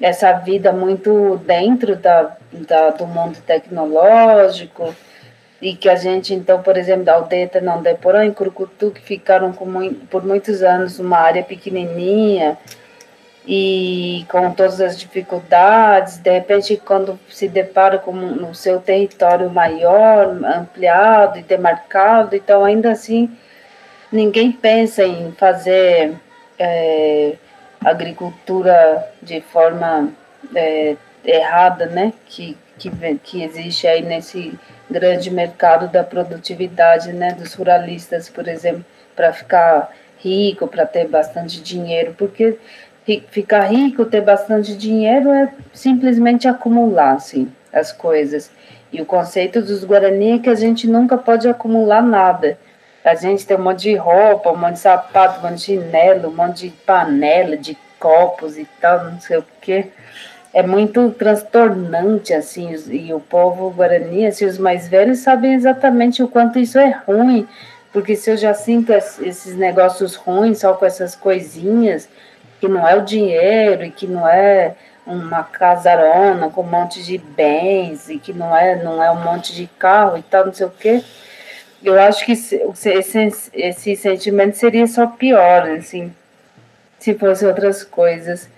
essa vida muito dentro da, da, do mundo tecnológico, e que a gente, então, por exemplo, da aldeia Tenondeporã, em Curucutu, que ficaram com, por muitos anos uma área pequenininha, e com todas as dificuldades, de repente, quando se depara com o seu território maior, ampliado e demarcado, então, ainda assim, ninguém pensa em fazer... É, agricultura de forma é, errada, né? Que, que, que existe aí nesse grande mercado da produtividade, né? Dos ruralistas, por exemplo, para ficar rico, para ter bastante dinheiro, porque ficar rico, ter bastante dinheiro é simplesmente acumular, assim, as coisas. E o conceito dos Guarani é que a gente nunca pode acumular nada. A gente tem um monte de roupa, um monte de sapato, um monte de chinelo, um monte de panela, de copos e tal, não sei o quê. É muito transtornante, assim, e o povo guarani, assim, os mais velhos sabem exatamente o quanto isso é ruim, porque se eu já sinto esses negócios ruins só com essas coisinhas, que não é o dinheiro e que não é uma casarona com um monte de bens e que não é, não é um monte de carro e tal, não sei o quê, eu acho que esse, esse sentimento seria só pior, assim, se fosse outras coisas.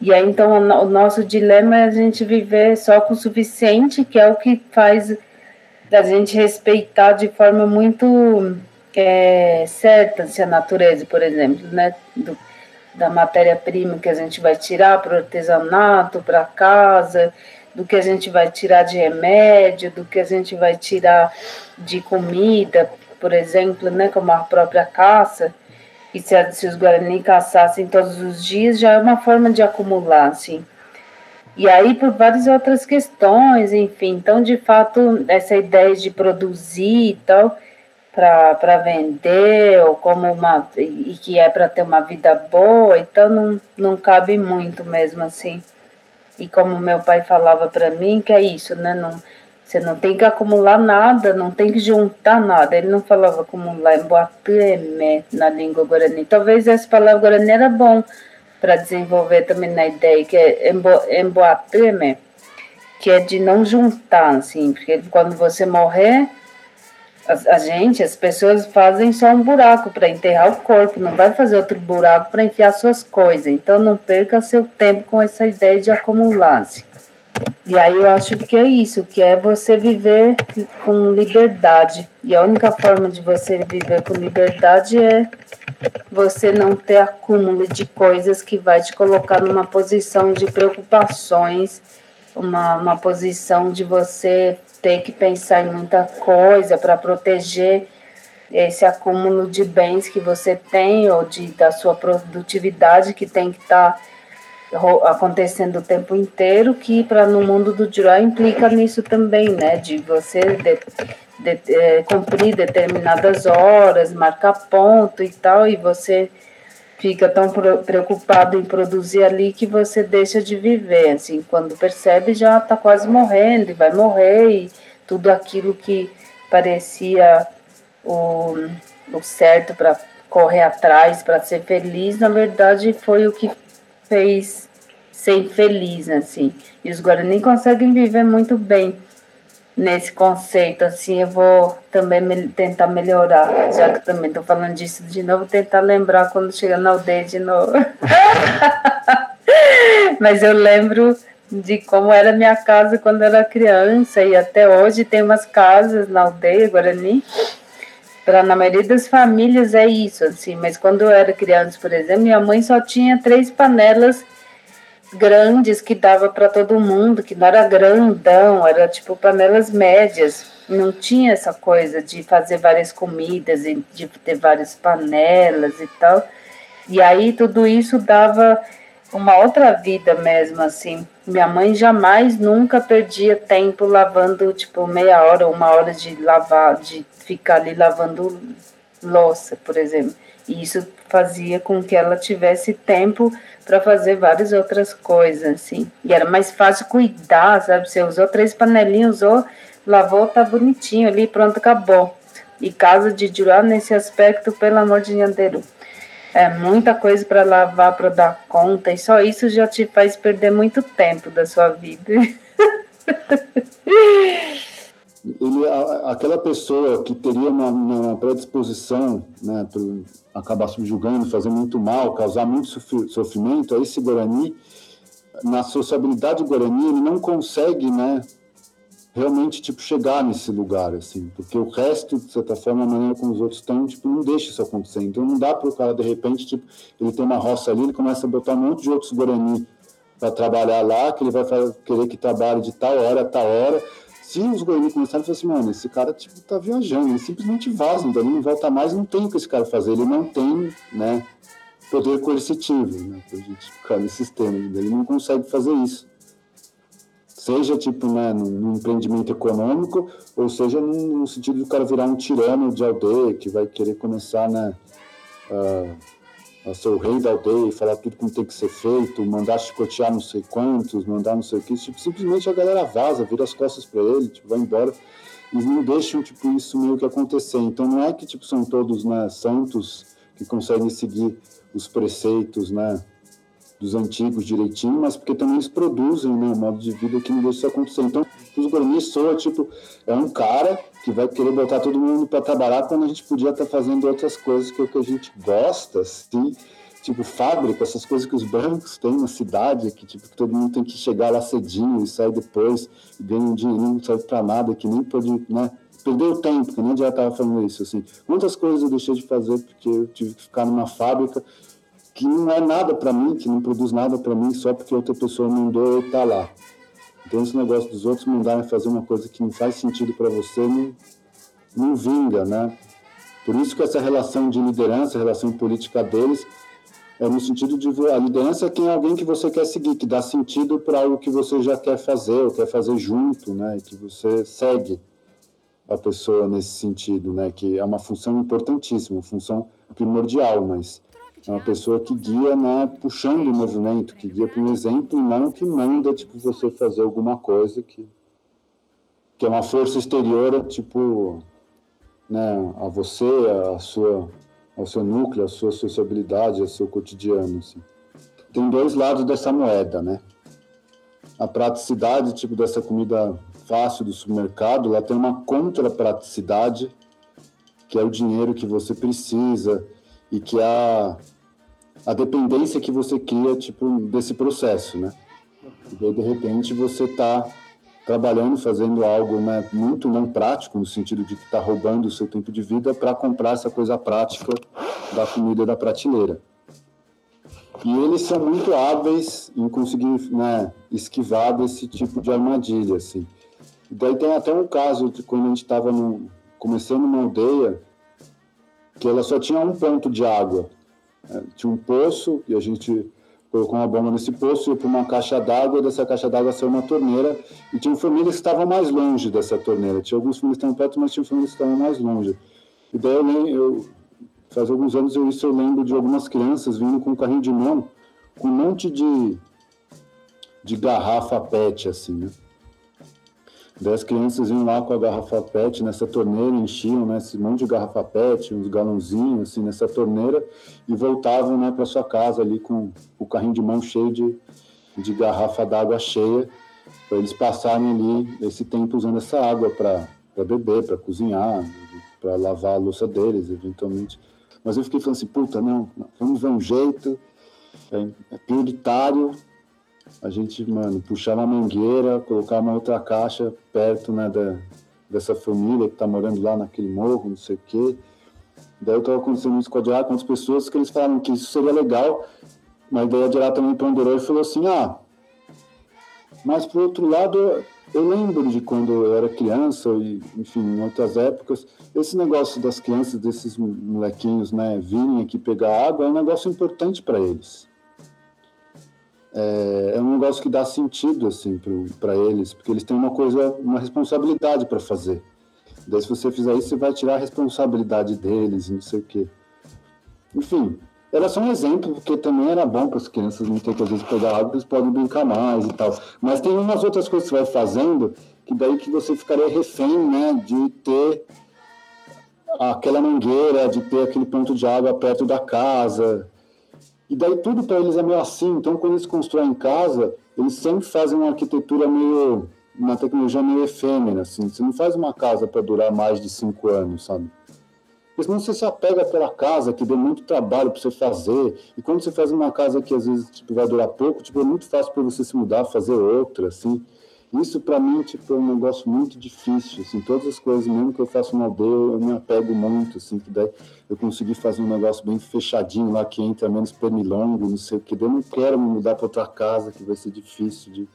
E aí, então, o nosso dilema é a gente viver só com o suficiente, que é o que faz a gente respeitar de forma muito é, certa se a natureza, por exemplo, né, do, da matéria-prima que a gente vai tirar para o artesanato, para casa, do que a gente vai tirar de remédio, do que a gente vai tirar de comida, por exemplo, né, como a própria caça, e se, se os Guarani caçassem todos os dias, já é uma forma de acumular, assim. E aí, por várias outras questões, enfim. Então, de fato, essa ideia de produzir e tal, para vender ou como uma e que é para ter uma vida boa, então não, não cabe muito mesmo assim. E como meu pai falava para mim, que é isso, né? Não, você não tem que acumular nada, não tem que juntar nada. Ele não falava acumular, emboateme na língua guarani. Talvez essa palavra guarani era bom para desenvolver também na ideia, que é emboateme, que é de não juntar, assim, porque quando você morrer, a, a gente, as pessoas fazem só um buraco para enterrar o corpo, não vai fazer outro buraco para enfiar suas coisas. Então não perca seu tempo com essa ideia de acumular. Assim. E aí eu acho que é isso, que é você viver com liberdade. E a única forma de você viver com liberdade é você não ter acúmulo de coisas que vai te colocar numa posição de preocupações, uma, uma posição de você ter que pensar em muita coisa para proteger esse acúmulo de bens que você tem ou de, da sua produtividade que tem que estar tá acontecendo o tempo inteiro, que para no mundo do Jurá implica nisso também, né? De você de, de, é, cumprir determinadas horas, marcar ponto e tal, e você fica tão preocupado em produzir ali que você deixa de viver, assim, quando percebe já está quase morrendo e vai morrer e tudo aquilo que parecia o, o certo para correr atrás, para ser feliz, na verdade foi o que fez ser infeliz, assim. E os Guarani conseguem viver muito bem nesse conceito, assim, eu vou também me, tentar melhorar, já que também estou falando disso de novo, tentar lembrar quando chegar na aldeia de novo. Mas eu lembro de como era minha casa quando era criança, e até hoje tem umas casas na aldeia Guarani, para na maioria das famílias é isso, assim, mas quando eu era criança, por exemplo, minha mãe só tinha três panelas grandes que dava para todo mundo, que não era grandão, era tipo panelas médias. Não tinha essa coisa de fazer várias comidas de ter várias panelas e tal. E aí tudo isso dava uma outra vida mesmo, assim. Minha mãe jamais, nunca perdia tempo lavando, tipo, meia hora uma hora de lavar, de ficar ali lavando louça, por exemplo. E isso fazia com que ela tivesse tempo para fazer várias outras coisas, assim. E era mais fácil cuidar, sabe? Você usou três panelinhas, usou, lavou, tá bonitinho ali, pronto, acabou. E casa de Jurá, nesse aspecto, pelo amor de Nhanderu. É muita coisa para lavar, para dar conta, e só isso já te faz perder muito tempo da sua vida. Ele, aquela pessoa que teria uma, uma predisposição né, para acabar subjugando, fazer muito mal, causar muito sofrimento a esse Guarani, na sociabilidade Guarani, ele não consegue né, realmente tipo, chegar nesse lugar, assim, porque o resto, de certa forma, a maneira como os outros estão, tipo, não deixa isso acontecer. Então não dá para o cara, de repente, tipo, ele tem uma roça ali, ele começa a botar um monte de outros Guarani para trabalhar lá, que ele vai querer que trabalhe de tal hora a tal hora, se os governos começarem a falar assim, mano, esse cara tipo, tá viajando, ele simplesmente vaza, então ele não volta mais, não tem o que esse cara fazer, ele não tem, né, poder coercitivo, né, pra gente ficar nesse temas, ele não consegue fazer isso. Seja, tipo, né, num, empreendimento econômico, ou seja no, sentido do cara virar um tirano de aldeia, que vai querer começar, né, uh, ser o rei da aldeia e falar tudo como tem que ser feito, mandar chicotear não sei quantos, mandar não sei o que, tipo, simplesmente a galera vaza, vira as costas para ele, tipo, vai embora e não deixam tipo isso meio que acontecer. Então não é que tipo são todos né, santos que conseguem seguir os preceitos, né, dos antigos direitinho, mas porque também eles produzem né, um modo de vida que não deixa isso acontecer. Então, os Guarani soa, tipo, é um cara que vai querer botar todo mundo para trabalhar quando a gente podia estar tá fazendo outras coisas que é o que a gente gosta, assim, tipo fábrica, essas coisas que os brancos têm na cidade, que tipo que todo mundo tem que chegar lá cedinho e sair depois, e ganha um dinheiro, não serve para nada, que nem pode, né? Perdeu o tempo, que nem já estava falando isso, assim. Muitas coisas eu deixei de fazer porque eu tive que ficar numa fábrica que não é nada para mim, que não produz nada para mim só porque outra pessoa mandou eu estar tá lá. Então, esse negócio dos outros mandarem fazer uma coisa que não faz sentido para você não, não vinga, né? Por isso que essa relação de liderança, relação política deles, é no sentido de a liderança é quem é alguém que você quer seguir, que dá sentido para algo que você já quer fazer, ou quer fazer junto, né? Que você segue a pessoa nesse sentido, né? Que é uma função importantíssima, função primordial, mas é uma pessoa que guia, né, puxando o movimento, que guia para um exemplo não que manda, tipo, você fazer alguma coisa que, que é uma força exterior, tipo, né, a você, a sua, ao seu núcleo, a sua sociabilidade, ao seu cotidiano, assim. Tem dois lados dessa moeda, né? A praticidade, tipo, dessa comida fácil do supermercado, ela tem uma contrapraticidade, que é o dinheiro que você precisa e que é a, a dependência que você cria, tipo, desse processo, né? E aí, de repente, você está trabalhando, fazendo algo né, muito não prático, no sentido de que está roubando o seu tempo de vida para comprar essa coisa prática da comida da prateleira. E eles são muito hábeis em conseguir né, esquivar desse tipo de armadilha, assim. E daí tem até um caso de quando a gente estava começando uma aldeia que ela só tinha um ponto de água. É, tinha um poço e a gente colocou uma bomba nesse poço, ia para uma caixa d'água, e dessa caixa d'água saiu uma torneira, e tinha famílias que estavam mais longe dessa torneira. Tinha algumas famílias que estavam perto, mas tinha famílias que estavam mais longe. E daí eu, eu faz alguns anos eu, isso eu lembro de algumas crianças vindo com um carrinho de mão, com um monte de, de garrafa PET, assim, né? Daí as crianças iam lá com a garrafa PET nessa torneira, enchiam né, esse monte de garrafa PET, uns galãozinhos assim nessa torneira e voltavam né, para sua casa ali com o carrinho de mão cheio de, de garrafa d'água cheia, para eles passarem ali esse tempo usando essa água para beber, para cozinhar, para lavar a louça deles, eventualmente. Mas eu fiquei falando assim, puta, não, vamos ver um jeito, é, é prioritário a gente, mano, puxar uma mangueira, colocar uma outra caixa perto, né, da, dessa família que tá morando lá naquele morro, não sei o quê. Daí eu tava conversando isso com a com as pessoas, que eles falaram que isso seria legal, mas daí a Diá também ponderou e falou assim, ah, mas por outro lado, eu lembro de quando eu era criança, e, enfim, em outras épocas, esse negócio das crianças, desses molequinhos, né, virem aqui pegar água, é um negócio importante para eles é, é um negócio que dá sentido assim para eles, porque eles têm uma coisa, uma responsabilidade para fazer. Daí se você fizer isso, você vai tirar a responsabilidade deles, não sei o quê. Enfim, era só um exemplo, porque também era bom para as crianças não ter que às vezes pegar água, eles podem brincar mais e tal. Mas tem umas outras coisas que você vai fazendo, que daí que você ficaria refém, né, de ter aquela mangueira, de ter aquele ponto de água perto da casa, e daí tudo para eles é meio assim. Então, quando eles constroem em casa, eles sempre fazem uma arquitetura meio. uma tecnologia meio efêmera, assim. Você não faz uma casa para durar mais de cinco anos, sabe? Porque senão você se apega pela casa, que deu muito trabalho para você fazer. E quando você faz uma casa que às vezes tipo, vai durar pouco, tipo, é muito fácil para você se mudar, fazer outra, assim. Isso para mim tipo, é um negócio muito difícil, assim, todas as coisas, mesmo que eu faça uma aldeia, eu me apego muito, assim, que daí eu consegui fazer um negócio bem fechadinho lá, que entra menos pernilongo, não sei o que, eu não quero me mudar para outra casa, que vai ser difícil de,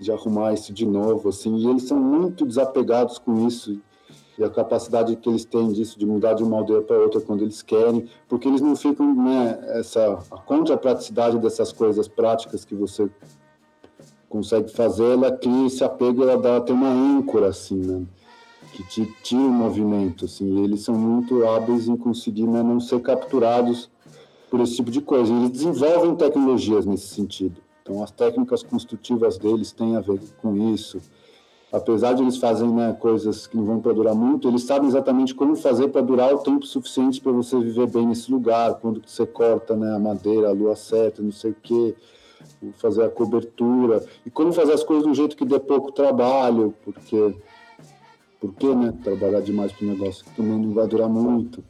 de arrumar isso de novo, assim, e eles são muito desapegados com isso, e a capacidade que eles têm disso, de mudar de uma aldeia para outra quando eles querem, porque eles não ficam, né, essa, a contrapraticidade dessas coisas práticas que você consegue fazer, ela cria esse apego, ela dá, tem uma âncora, assim, né? Que o movimento, assim. eles são muito hábeis em conseguir né, não ser capturados por esse tipo de coisa. Eles desenvolvem tecnologias nesse sentido. Então, as técnicas construtivas deles têm a ver com isso. Apesar de eles fazerem né, coisas que não vão para durar muito, eles sabem exatamente como fazer para durar o tempo suficiente para você viver bem nesse lugar, quando você corta né, a madeira, a lua certa, não sei o quê fazer a cobertura e como fazer as coisas do jeito que dê pouco trabalho, porque porque né, trabalhar demais para o negócio que também não vai durar muito.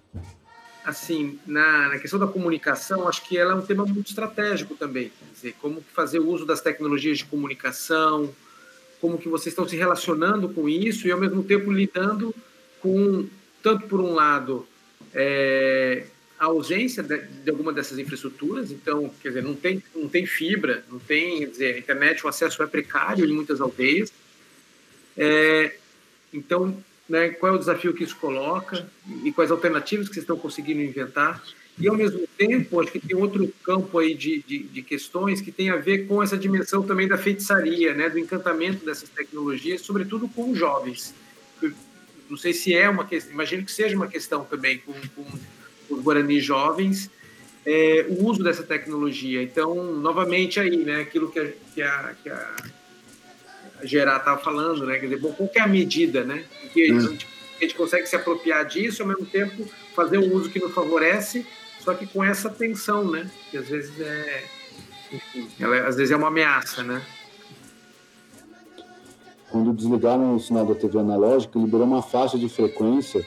Assim, na, na, questão da comunicação, acho que ela é um tema muito estratégico também. Quer dizer, como fazer o uso das tecnologias de comunicação, como que vocês estão se relacionando com isso e ao mesmo tempo lidando com tanto por um lado é, a ausência de, de, alguma dessas infraestruturas, então, quer dizer, não tem, não tem fibra, não tem, quer dizer, a internet, o acesso é precário em muitas aldeias. É, então, né, qual é o desafio que isso coloca e quais alternativas que vocês estão conseguindo inventar? E, ao mesmo tempo, acho que tem outro campo aí de, de, de questões que tem a ver com essa dimensão também da feitiçaria, né, do encantamento dessas tecnologias, sobretudo com os jovens. não sei se é uma questão, imagino que seja uma questão também com, com, os Guarani jovens, é, o uso dessa tecnologia. Então, novamente aí, né, aquilo que a, que a, que a Gerá estava falando, né, quer dizer, bom, qual é a medida, né, porque hum. a, gente, a gente consegue se apropriar disso ao mesmo tempo fazer um uso que nos favorece, só que com essa tensão, né, que às vezes é, enfim, ela, às vezes é uma ameaça, né quando desligaram o sinal da TV analógica, liberou uma faixa de frequência,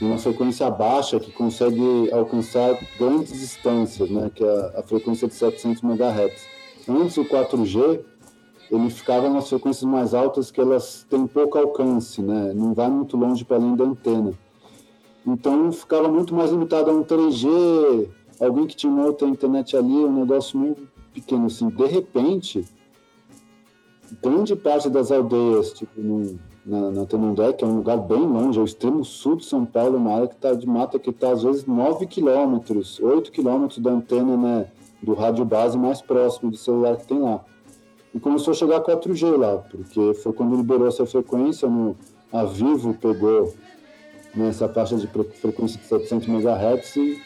uma frequência baixa que consegue alcançar grandes distâncias, né, que é a frequência de 700 MHz. Antes o 4G, ele ficava nas frequências mais altas que elas têm pouco alcance, né, não vai muito longe para além da antena. Então ficava muito mais limitado a um 3G, alguém que tinha uma outra internet ali, um negócio muito pequeno assim. De repente, grande parte das aldeias, tipo no, na, na que é um lugar bem longe, é o extremo sul de São Paulo, uma área que está de mata que está às vezes 9 quilômetros, 8 quilômetros da antena né, do rádio base mais próximo do celular que tem lá. E começou a chegar 4G lá, porque foi quando liberou essa frequência, no, a Vivo pegou nessa né, faixa de frequência de 700 MHz e,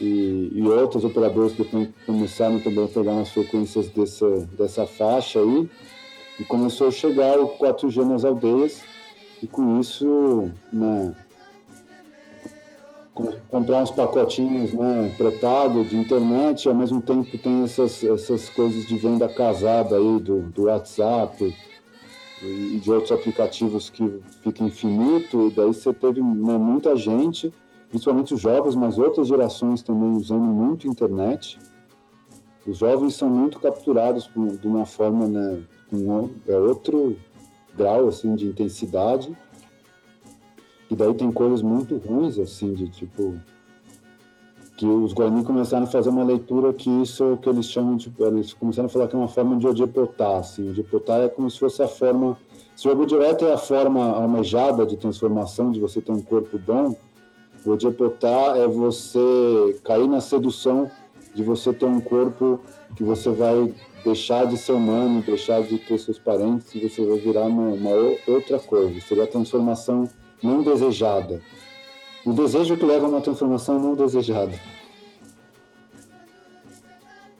e, e outras operadoras depois começaram também a pegar nas frequências dessa, dessa faixa aí, e começou a chegar o 4G nas aldeias, e com isso, né, comprar uns pacotinhos né, pretados de internet, ao mesmo tempo tem essas, essas coisas de venda casada aí do, do WhatsApp e de outros aplicativos que fica infinito, e daí você teve né, muita gente, principalmente os jovens, mas outras gerações também usando muito internet. Os jovens são muito capturados de uma forma né, um, é outro grau assim de intensidade. E daí tem coisas muito ruins assim de tipo que os Guarani começaram a fazer uma leitura que isso é o que eles chamam de eles começaram a falar que é uma forma de odiepotar, assim, odiepotar é como se fosse a forma se o direto é a forma almejada de transformação de você ter um corpo bom, o odiepotar é você cair na sedução de você ter um corpo que você vai deixar de ser humano, deixar de ter seus parentes e você vai virar uma, uma outra coisa. Seria a transformação não desejada. O desejo que leva a uma transformação não desejada.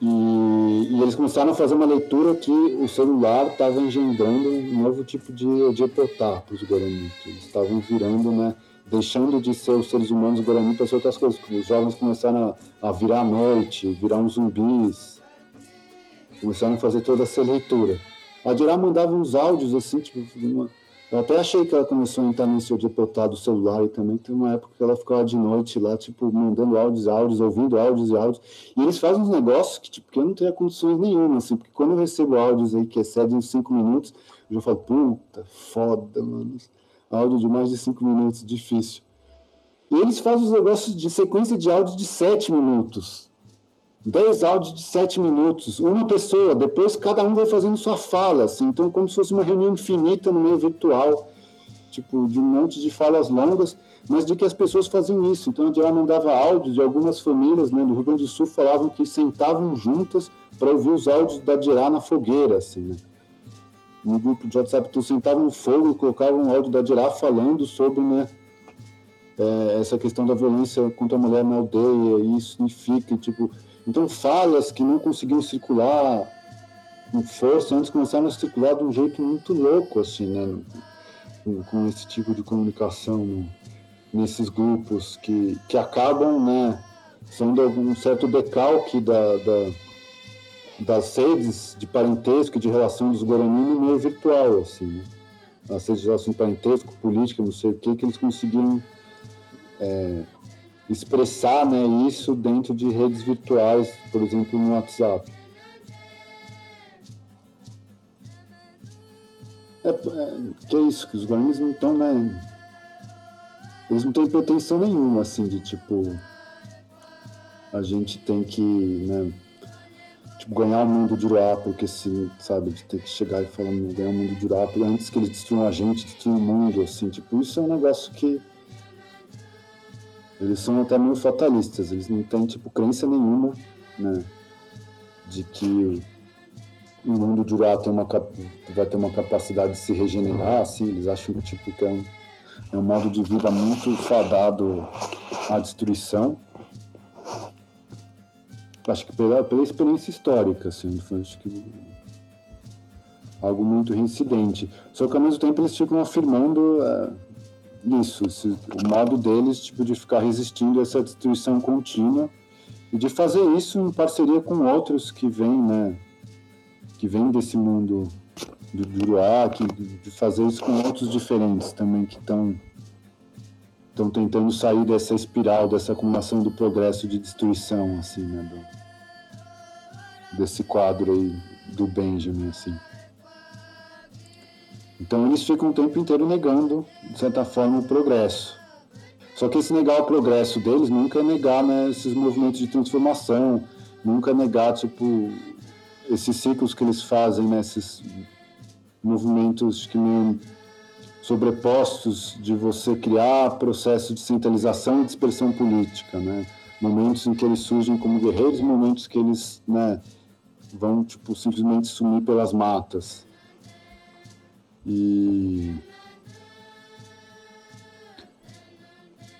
E, e, eles começaram a fazer uma leitura que o celular estava engendrando um novo tipo de odiepotar para os Guarani. Eles estavam virando, né, deixando de ser os seres humanos Guarani para ser outras coisas. Os jovens começaram a, a virar à noite, virar uns zumbis, Começaram a fazer toda essa leitura. A Dirá mandava uns áudios assim, tipo, uma... eu até achei que ela começou a entrar nesse deputado do celular e também tem uma época que ela ficava de noite lá, tipo, mandando áudios, áudios, ouvindo áudios e áudios. E eles fazem uns negócios que, tipo, que eu não tenho condições nenhuma, assim, porque quando eu recebo áudios aí que excedem uns cinco minutos, eu já falo, puta, foda, mano. Áudio de mais de cinco minutos, difícil. E eles fazem os negócios de sequência de áudios de sete minutos. 10 áudios de 7 minutos, uma pessoa, depois cada um vai fazendo sua fala, assim, então como se fosse uma reunião infinita no meio virtual, tipo, de um monte de falas longas, mas de que as pessoas faziam isso. Então, a mandava áudios de algumas famílias né, do Rio Grande do Sul falavam que sentavam juntas para ouvir os áudios da Dirá na fogueira, assim, né? No grupo de WhatsApp, tu sentava no fogo e colocava um áudio da Dirá falando sobre, né, é, essa questão da violência contra a mulher na aldeia, e isso significa, tipo, então, falas que não conseguiam circular com força, antes começaram a circular de um jeito muito louco, assim, né? Com, esse tipo de comunicação nesses grupos que, que acabam, né? Sendo um certo decalque da, da, das redes de parentesco, de relação dos Guarani no meio virtual, assim, né? As redes de relação de parentesco, política, não sei o que, que eles conseguiram é, expressar né, isso dentro de redes virtuais, por exemplo, no WhatsApp. É, é, que é isso, que os guaranis não estão, né? Eles não têm pretensão nenhuma, assim, de tipo. A gente tem que, né? Tipo, ganhar o mundo de Uruá, porque se, sabe, de ter que chegar e falar, ganhar o mundo de Uruá, antes que eles destruam a gente, destruam o mundo, assim, tipo, isso é um negócio que eles são até meio fatalistas, eles não têm, tipo, crença nenhuma, né, de que o mundo de Urá uma, vai ter uma capacidade de se regenerar, assim, eles acham, tipo, que é um, é um modo de vida muito fadado à destruição. Acho que pela, pela experiência histórica, assim, foi, acho que algo muito reincidente. Só que ao mesmo tempo eles ficam afirmando é, isso, esse, o modo deles tipo, de ficar resistindo a essa destruição contínua e de fazer isso em parceria com outros que vêm, né, que vêm desse mundo do, que, de fazer isso com outros diferentes também que estão estão tentando sair dessa espiral, dessa acumulação do progresso de destruição, assim, né, do, desse quadro aí do Benjamin, assim. Então eles ficam o tempo inteiro negando, de certa forma, o progresso. Só que esse negar o progresso deles nunca é negar né, esses movimentos de transformação, nunca é negar, tipo, esses ciclos que eles fazem, né, esses movimentos que meio sobrepostos de você criar processo de centralização e dispersão política, né? Momentos em que eles surgem como guerreiros, momentos que eles, né, vão tipo simplesmente sumir pelas matas. E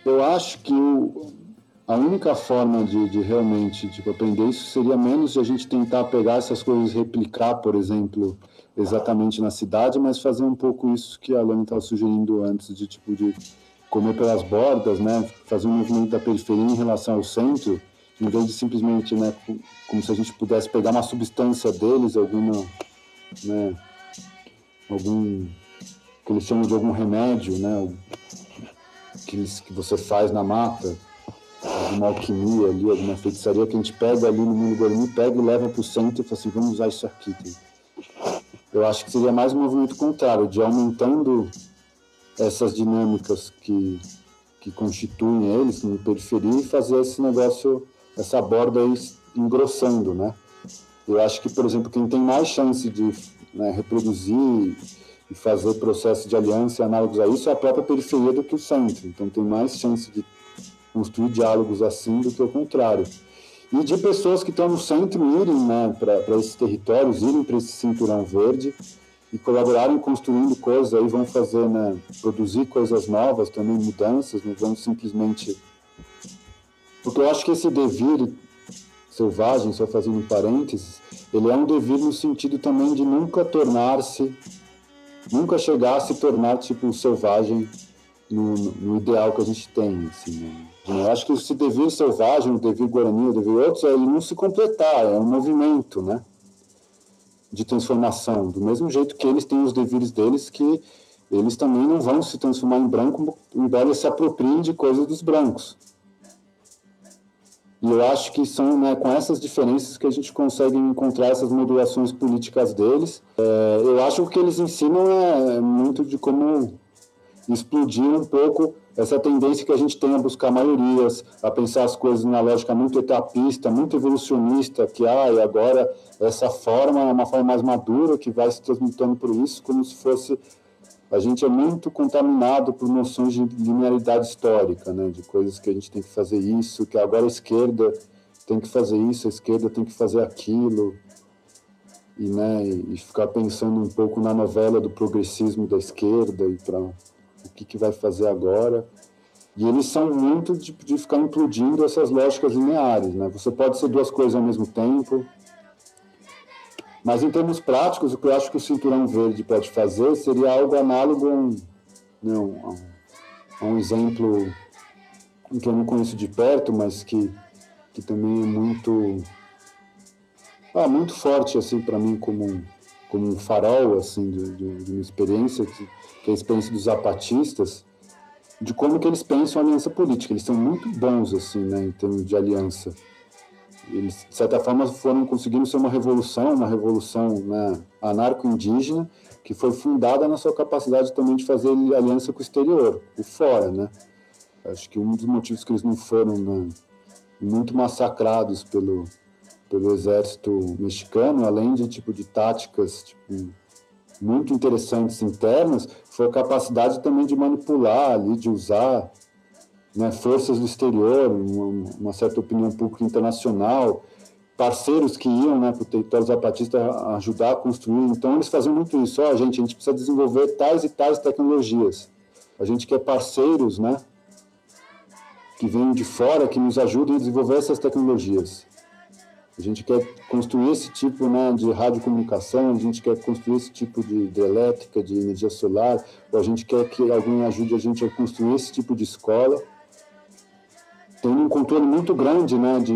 eu acho que o, a única forma de, de, realmente tipo, aprender isso seria menos de a gente tentar pegar essas coisas replicar, por exemplo, exatamente na cidade, mas fazer um pouco isso que a Alana estava sugerindo antes, de tipo de comer pelas bordas, né? Fazer um movimento da periferia em relação ao centro, em vez de simplesmente, né, como se a gente pudesse pegar uma substância deles, alguma, né, algum que eles chamam de algum remédio, né, que, eles, que você faz na mata, alguma alquimia ali, alguma feitiçaria que a gente pega ali no mundo guarani, pega e leva para o centro e fala assim, vamos usar isso aqui. Eu acho que seria mais um movimento contrário, de aumentando essas dinâmicas que, que constituem eles na periferia e fazer esse negócio, essa borda aí engrossando, né? Eu acho que, por exemplo, quem tem mais chance de né, reproduzir e fazer processo de aliança análogos a isso é a própria periferia do que o centro. Então tem mais chance de construir diálogos assim do que o contrário e de pessoas que estão no centro irem né, para esses territórios, irem para esse cinturão verde e colaborarem construindo coisas, aí vão fazer, né, produzir coisas novas, também mudanças, não vão simplesmente... Porque eu acho que esse devir selvagem, só fazendo um parênteses, ele é um devir no sentido também de nunca tornar-se, nunca chegar a se tornar tipo selvagem no, no, ideal que a gente tem, assim, né? Eu acho que esse devir selvagem, o devir guarani, o devir outros, ele não se completar, é um movimento, né? De transformação. Do mesmo jeito que eles têm os devires deles, que eles também não vão se transformar em branco, embora eles se apropriem de coisas dos brancos. E eu acho que são né, com essas diferenças que a gente consegue encontrar essas modulações políticas deles. É, eu acho que eles ensinam é muito de como explodir um pouco essa tendência que a gente tem a buscar maiorias, a pensar as coisas na lógica muito etapista, muito evolucionista, que ah, e agora essa forma é uma forma mais madura que vai se transmutando por isso, como se fosse a gente é muito contaminado por noções de linearidade histórica, né, de coisas que a gente tem que fazer isso, que agora a esquerda tem que fazer isso, a esquerda tem que fazer aquilo, e, né, e ficar pensando um pouco na novela do progressismo da esquerda e para o que, que vai fazer agora. E eles são muito de, de ficar implodindo essas lógicas lineares. Né? Você pode ser duas coisas ao mesmo tempo. Mas em termos práticos, o que eu acho que o cinturão verde pode fazer seria algo análogo a um, né, a um exemplo que eu não conheço de perto, mas que, que também é muito ah, muito forte assim para mim como como um farol assim de, de, de uma experiência que que é a experiência dos zapatistas, de como que eles pensam a aliança política. Eles são muito bons, assim, né, em termos de aliança. Eles, de certa forma, foram conseguindo ser uma revolução, uma revolução né, anarco-indígena, que foi fundada na sua capacidade também de fazer aliança com o exterior, o fora, né. Acho que um dos motivos que eles não foram né, muito massacrados pelo, pelo exército mexicano, além de tipo de táticas, tipo muito interessantes internas foi a capacidade também de manipular ali, de usar né, forças do exterior, uma, uma, certa opinião pública internacional, parceiros que iam né, para o território zapatista ajudar a construir. Então, eles faziam muito isso. Oh, gente, a gente precisa desenvolver tais e tais tecnologias. a gente quer parceiros, né? Que venham de fora, que nos ajudem a desenvolver essas tecnologias. A gente quer construir esse tipo né, de radiocomunicação, a gente quer construir esse tipo de hidrelétrica, de energia solar, ou a gente quer que alguém ajude a gente a construir esse tipo de escola. Tem um controle muito grande né, de,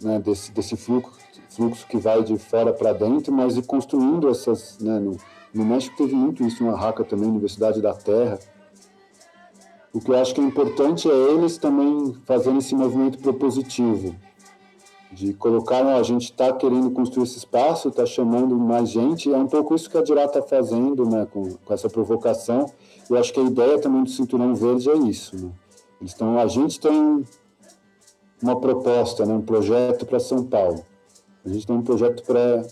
né, desse, desse fluxo, fluxo que vai de fora para dentro, mas ir construindo essas. Né, no, no México teve muito isso, uma RACA também, Universidade da Terra. O que eu acho que é importante é eles também fazendo esse movimento propositivo, de colocar, a gente está querendo construir esse espaço, está chamando mais gente, é um pouco isso que a Dirá está fazendo, né, com, com essa provocação. Eu acho que a ideia também do Cinturão Verde é isso, né? A gente tem uma proposta, né, um projeto para São Paulo. A gente tem um projeto para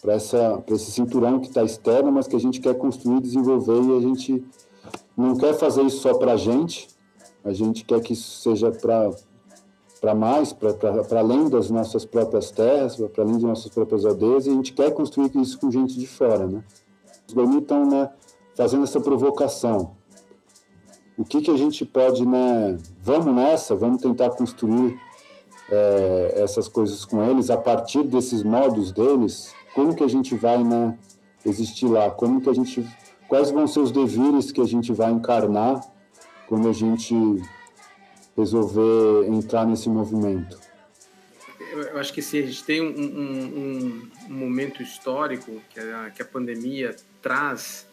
para esse cinturão que está externo, mas que a gente quer construir, desenvolver e a gente não quer fazer isso só para a gente. A gente quer que isso seja para mais, para além das nossas próprias terras, para além das nossas próprias aldeias, e a gente quer construir isso com gente de fora, né? Os Guarani estão né, fazendo essa provocação. O que, que a gente pode, né? Vamos nessa, vamos tentar construir é, essas coisas com eles a partir desses modos deles. Como que a gente vai, né? Existir lá? Como que a gente? Quais vão ser os devires que a gente vai encarnar quando a gente resolver entrar nesse movimento? Eu acho que se a gente tem um, um, um momento histórico que a, que a pandemia traz,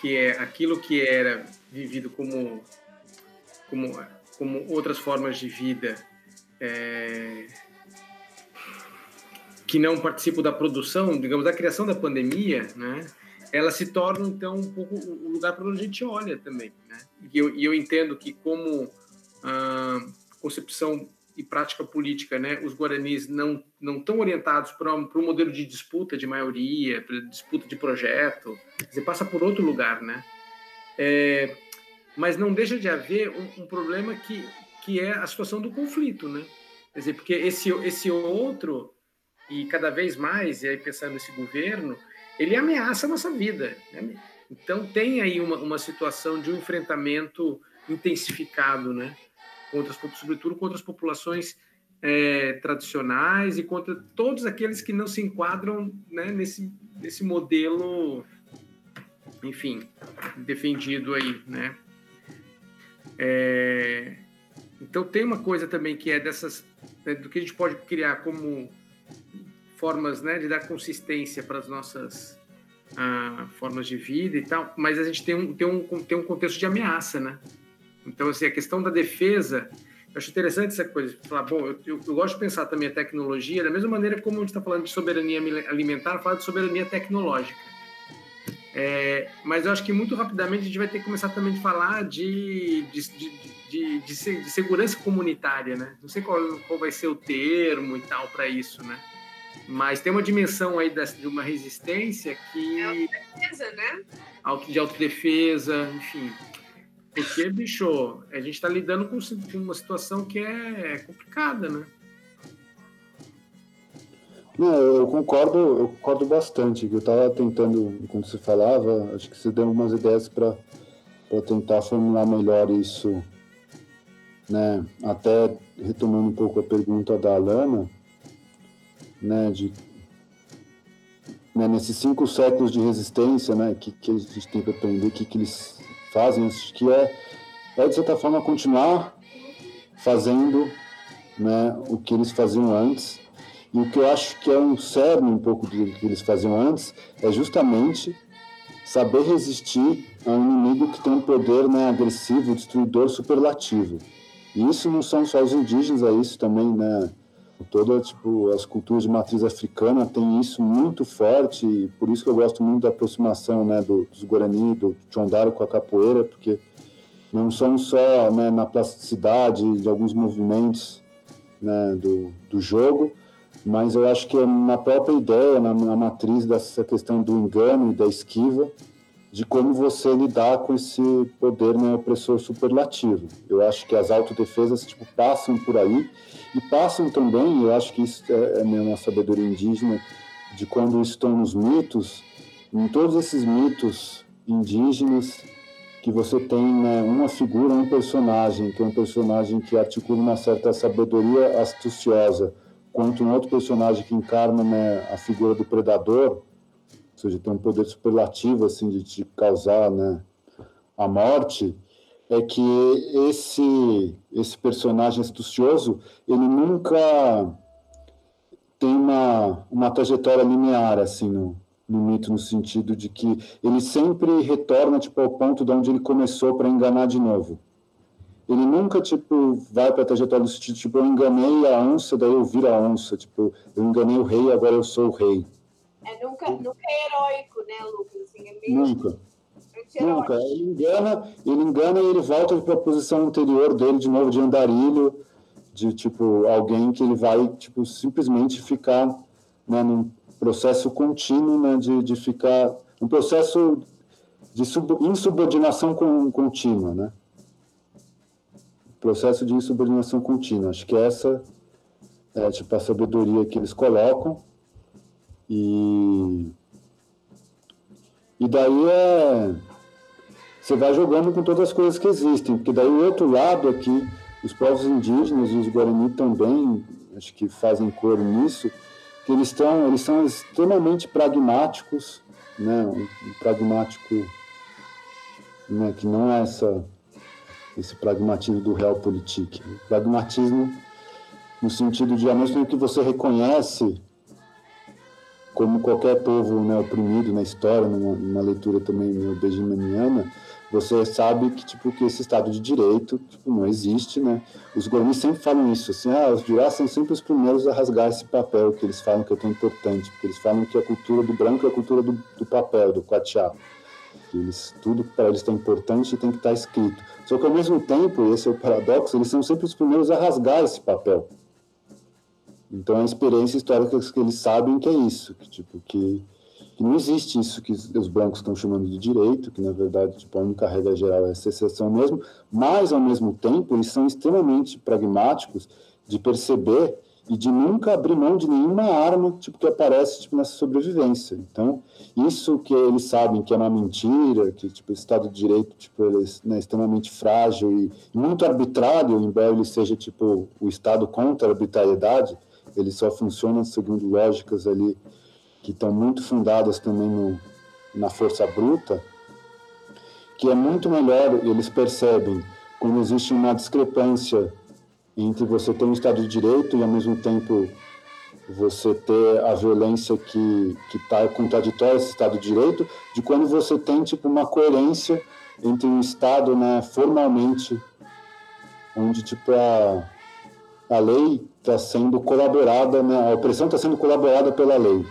que é aquilo que era vivido como, como, como outras formas de vida é, que não participam da produção, digamos, da criação da pandemia, né? Ela se torna então um pouco o lugar para onde a gente olha também, né? E eu, e eu entendo que como ah, concepção e prática política, né, os guaranis não não estão orientados para um, um modelo de disputa de maioria, para disputa de projeto, você passa por outro lugar, né? É, mas não deixa de haver um, um, problema que que é a situação do conflito, né? Quer dizer, porque esse esse outro e cada vez mais, e aí pensando nesse governo, ele ameaça a nossa vida. Né? Então tem aí uma, uma situação de um enfrentamento intensificado, né? contra, sobretudo contra as populações é, tradicionais e contra todos aqueles que não se enquadram né, nesse, nesse modelo, enfim, defendido aí, né? É, então tem uma coisa também que é dessas né, do que a gente pode criar como formas né, de dar consistência para as nossas ah, formas de vida e tal, mas a gente tem um, tem um, tem um contexto de ameaça, né? Então, assim, a questão da defesa, eu acho interessante essa coisa, falar, bom, eu, eu, eu, gosto de pensar também a tecnologia da mesma maneira como a gente está falando de soberania alimentar, falar de soberania tecnológica. É, mas eu acho que muito rapidamente a gente vai ter que começar também a falar de, de, de, de, de segurança comunitária, né? Não sei qual, qual vai ser o termo e tal para isso, né? Mas tem uma dimensão aí de uma resistência que. É autodefesa, né? De autodefesa, enfim. Porque, bicho, a gente está lidando com uma situação que é complicada, né? Não, eu concordo, eu concordo bastante. Eu estava tentando, quando você falava, acho que você deu algumas ideias para tentar formular melhor isso, né? Até retomando um pouco a pergunta da Alana, né? De né, nesses cinco séculos de resistência, né? Que, que a gente tem que aprender, que que eles fazem, acho que é, é de certa forma continuar fazendo né, o que eles faziam antes. E o que eu acho que é um cerne um pouco do que eles faziam antes é justamente saber resistir a um inimigo que tem um poder né, agressivo, destruidor, superlativo. E isso não são só os indígenas, é isso também, né? Toda, tipo, as culturas de matriz africana têm isso muito forte, e por isso que eu gosto muito da aproximação, né, do, dos Guarani, do Chondaro com a capoeira, porque não são só né, na plasticidade de alguns movimentos né, do, do jogo, mas eu acho que é na própria ideia, na, na matriz dessa questão do engano e da esquiva, de como você lidar com esse poder né, opressor superlativo. Eu acho que as autodefesas tipo, passam por aí e passam também, eu acho que isso é, é uma sabedoria indígena, de quando estão nos mitos, em todos esses mitos indígenas que você tem né, uma figura, um personagem, que é um personagem que articula uma certa sabedoria astuciosa, quanto um outro personagem que encarna né, a figura do predador, ou seja, tem um poder superlativo assim de te causar né, a morte, é que esse esse personagem astucioso ele nunca tem uma, uma trajetória linear assim no, no mito no sentido de que ele sempre retorna tipo ao ponto de onde ele começou para enganar de novo. Ele nunca tipo vai para a trajetória no sentido tipo eu enganei a onça daí eu viro a onça tipo eu enganei o rei agora eu sou o rei. É nunca nunca é heróico, né, Lucas? Assim, é meio Nunca. Nunca. Ele engana, ele engana e ele volta para a posição anterior dele de novo de andarilho, de tipo alguém que ele vai tipo simplesmente ficar né, num processo contínuo né, de, de ficar um processo de sub, insubordinação contínua, né? Processo de insubordinação contínua. Acho que essa é tipo a sabedoria que eles colocam e e daí é você vai jogando com todas as coisas que existem, porque daí o outro lado aqui, os povos indígenas e os Guarani também, acho que fazem cor nisso, que eles estão, eles são extremamente pragmáticos, né, um, pragmático, né, que não é essa esse pragmatismo do realpolitik, pragmatismo no sentido de ao mesmo tempo que você reconhece como qualquer povo né, oprimido na história, numa, numa leitura também meio benjaminiana, você sabe que tipo que esse Estado de Direito tipo, não existe, né? Os governos sempre falam isso, assim, ah, os jurados são sempre os primeiros a rasgar esse papel que eles falam que é tão importante, porque eles falam que a cultura do branco é a cultura do, do papel, do quatiá. Eles, tudo para eles é importante e tem que estar escrito. Só que ao mesmo tempo, esse é o paradoxo, eles são sempre os primeiros a rasgar esse papel. Então a experiência histórica que eles sabem que é isso, que tipo que que não existe isso que os brancos estão chamando de direito, que na verdade tipo, a única regra geral é exceção mesmo, mas ao mesmo tempo eles são extremamente pragmáticos de perceber e de nunca abrir mão de nenhuma arma tipo, que aparece tipo, nessa sobrevivência. Então, isso que eles sabem que é uma mentira, que tipo, o Estado de Direito tipo, ele é né, extremamente frágil e muito arbitrário, embora ele seja tipo, o Estado contra a arbitrariedade, ele só funciona segundo lógicas ali que estão muito fundadas também no, na força bruta, que é muito melhor, eles percebem, quando existe uma discrepância entre você ter um Estado de Direito e, ao mesmo tempo, você ter a violência que está contraditória esse Estado de Direito, de quando você tem tipo, uma coerência entre um Estado né, formalmente, onde tipo, a, a lei está sendo colaborada, né, a opressão está sendo colaborada pela lei.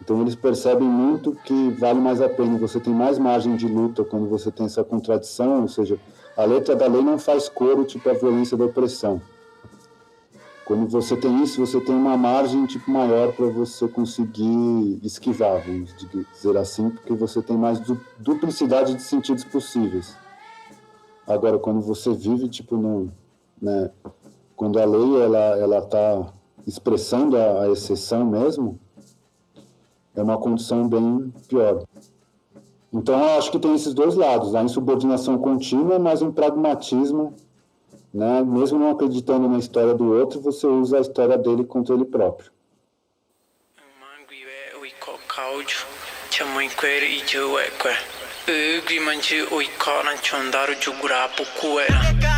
Então eles percebem muito que vale mais a pena, você tem mais margem de luta quando você tem essa contradição, ou seja, a letra da lei não faz coro tipo a violência da opressão. Quando você tem isso, você tem uma margem tipo maior para você conseguir esquivar, vamos dizer assim, porque você tem mais duplicidade de sentidos possíveis. Agora, quando você vive tipo no, né, quando a lei ela ela está expressando a, a exceção mesmo, é uma condição bem pior. Então, acho que tem esses dois lados, a insubordinação contínua, mas um pragmatismo, né? mesmo não acreditando na história do outro, você usa a história dele contra ele próprio. Brasil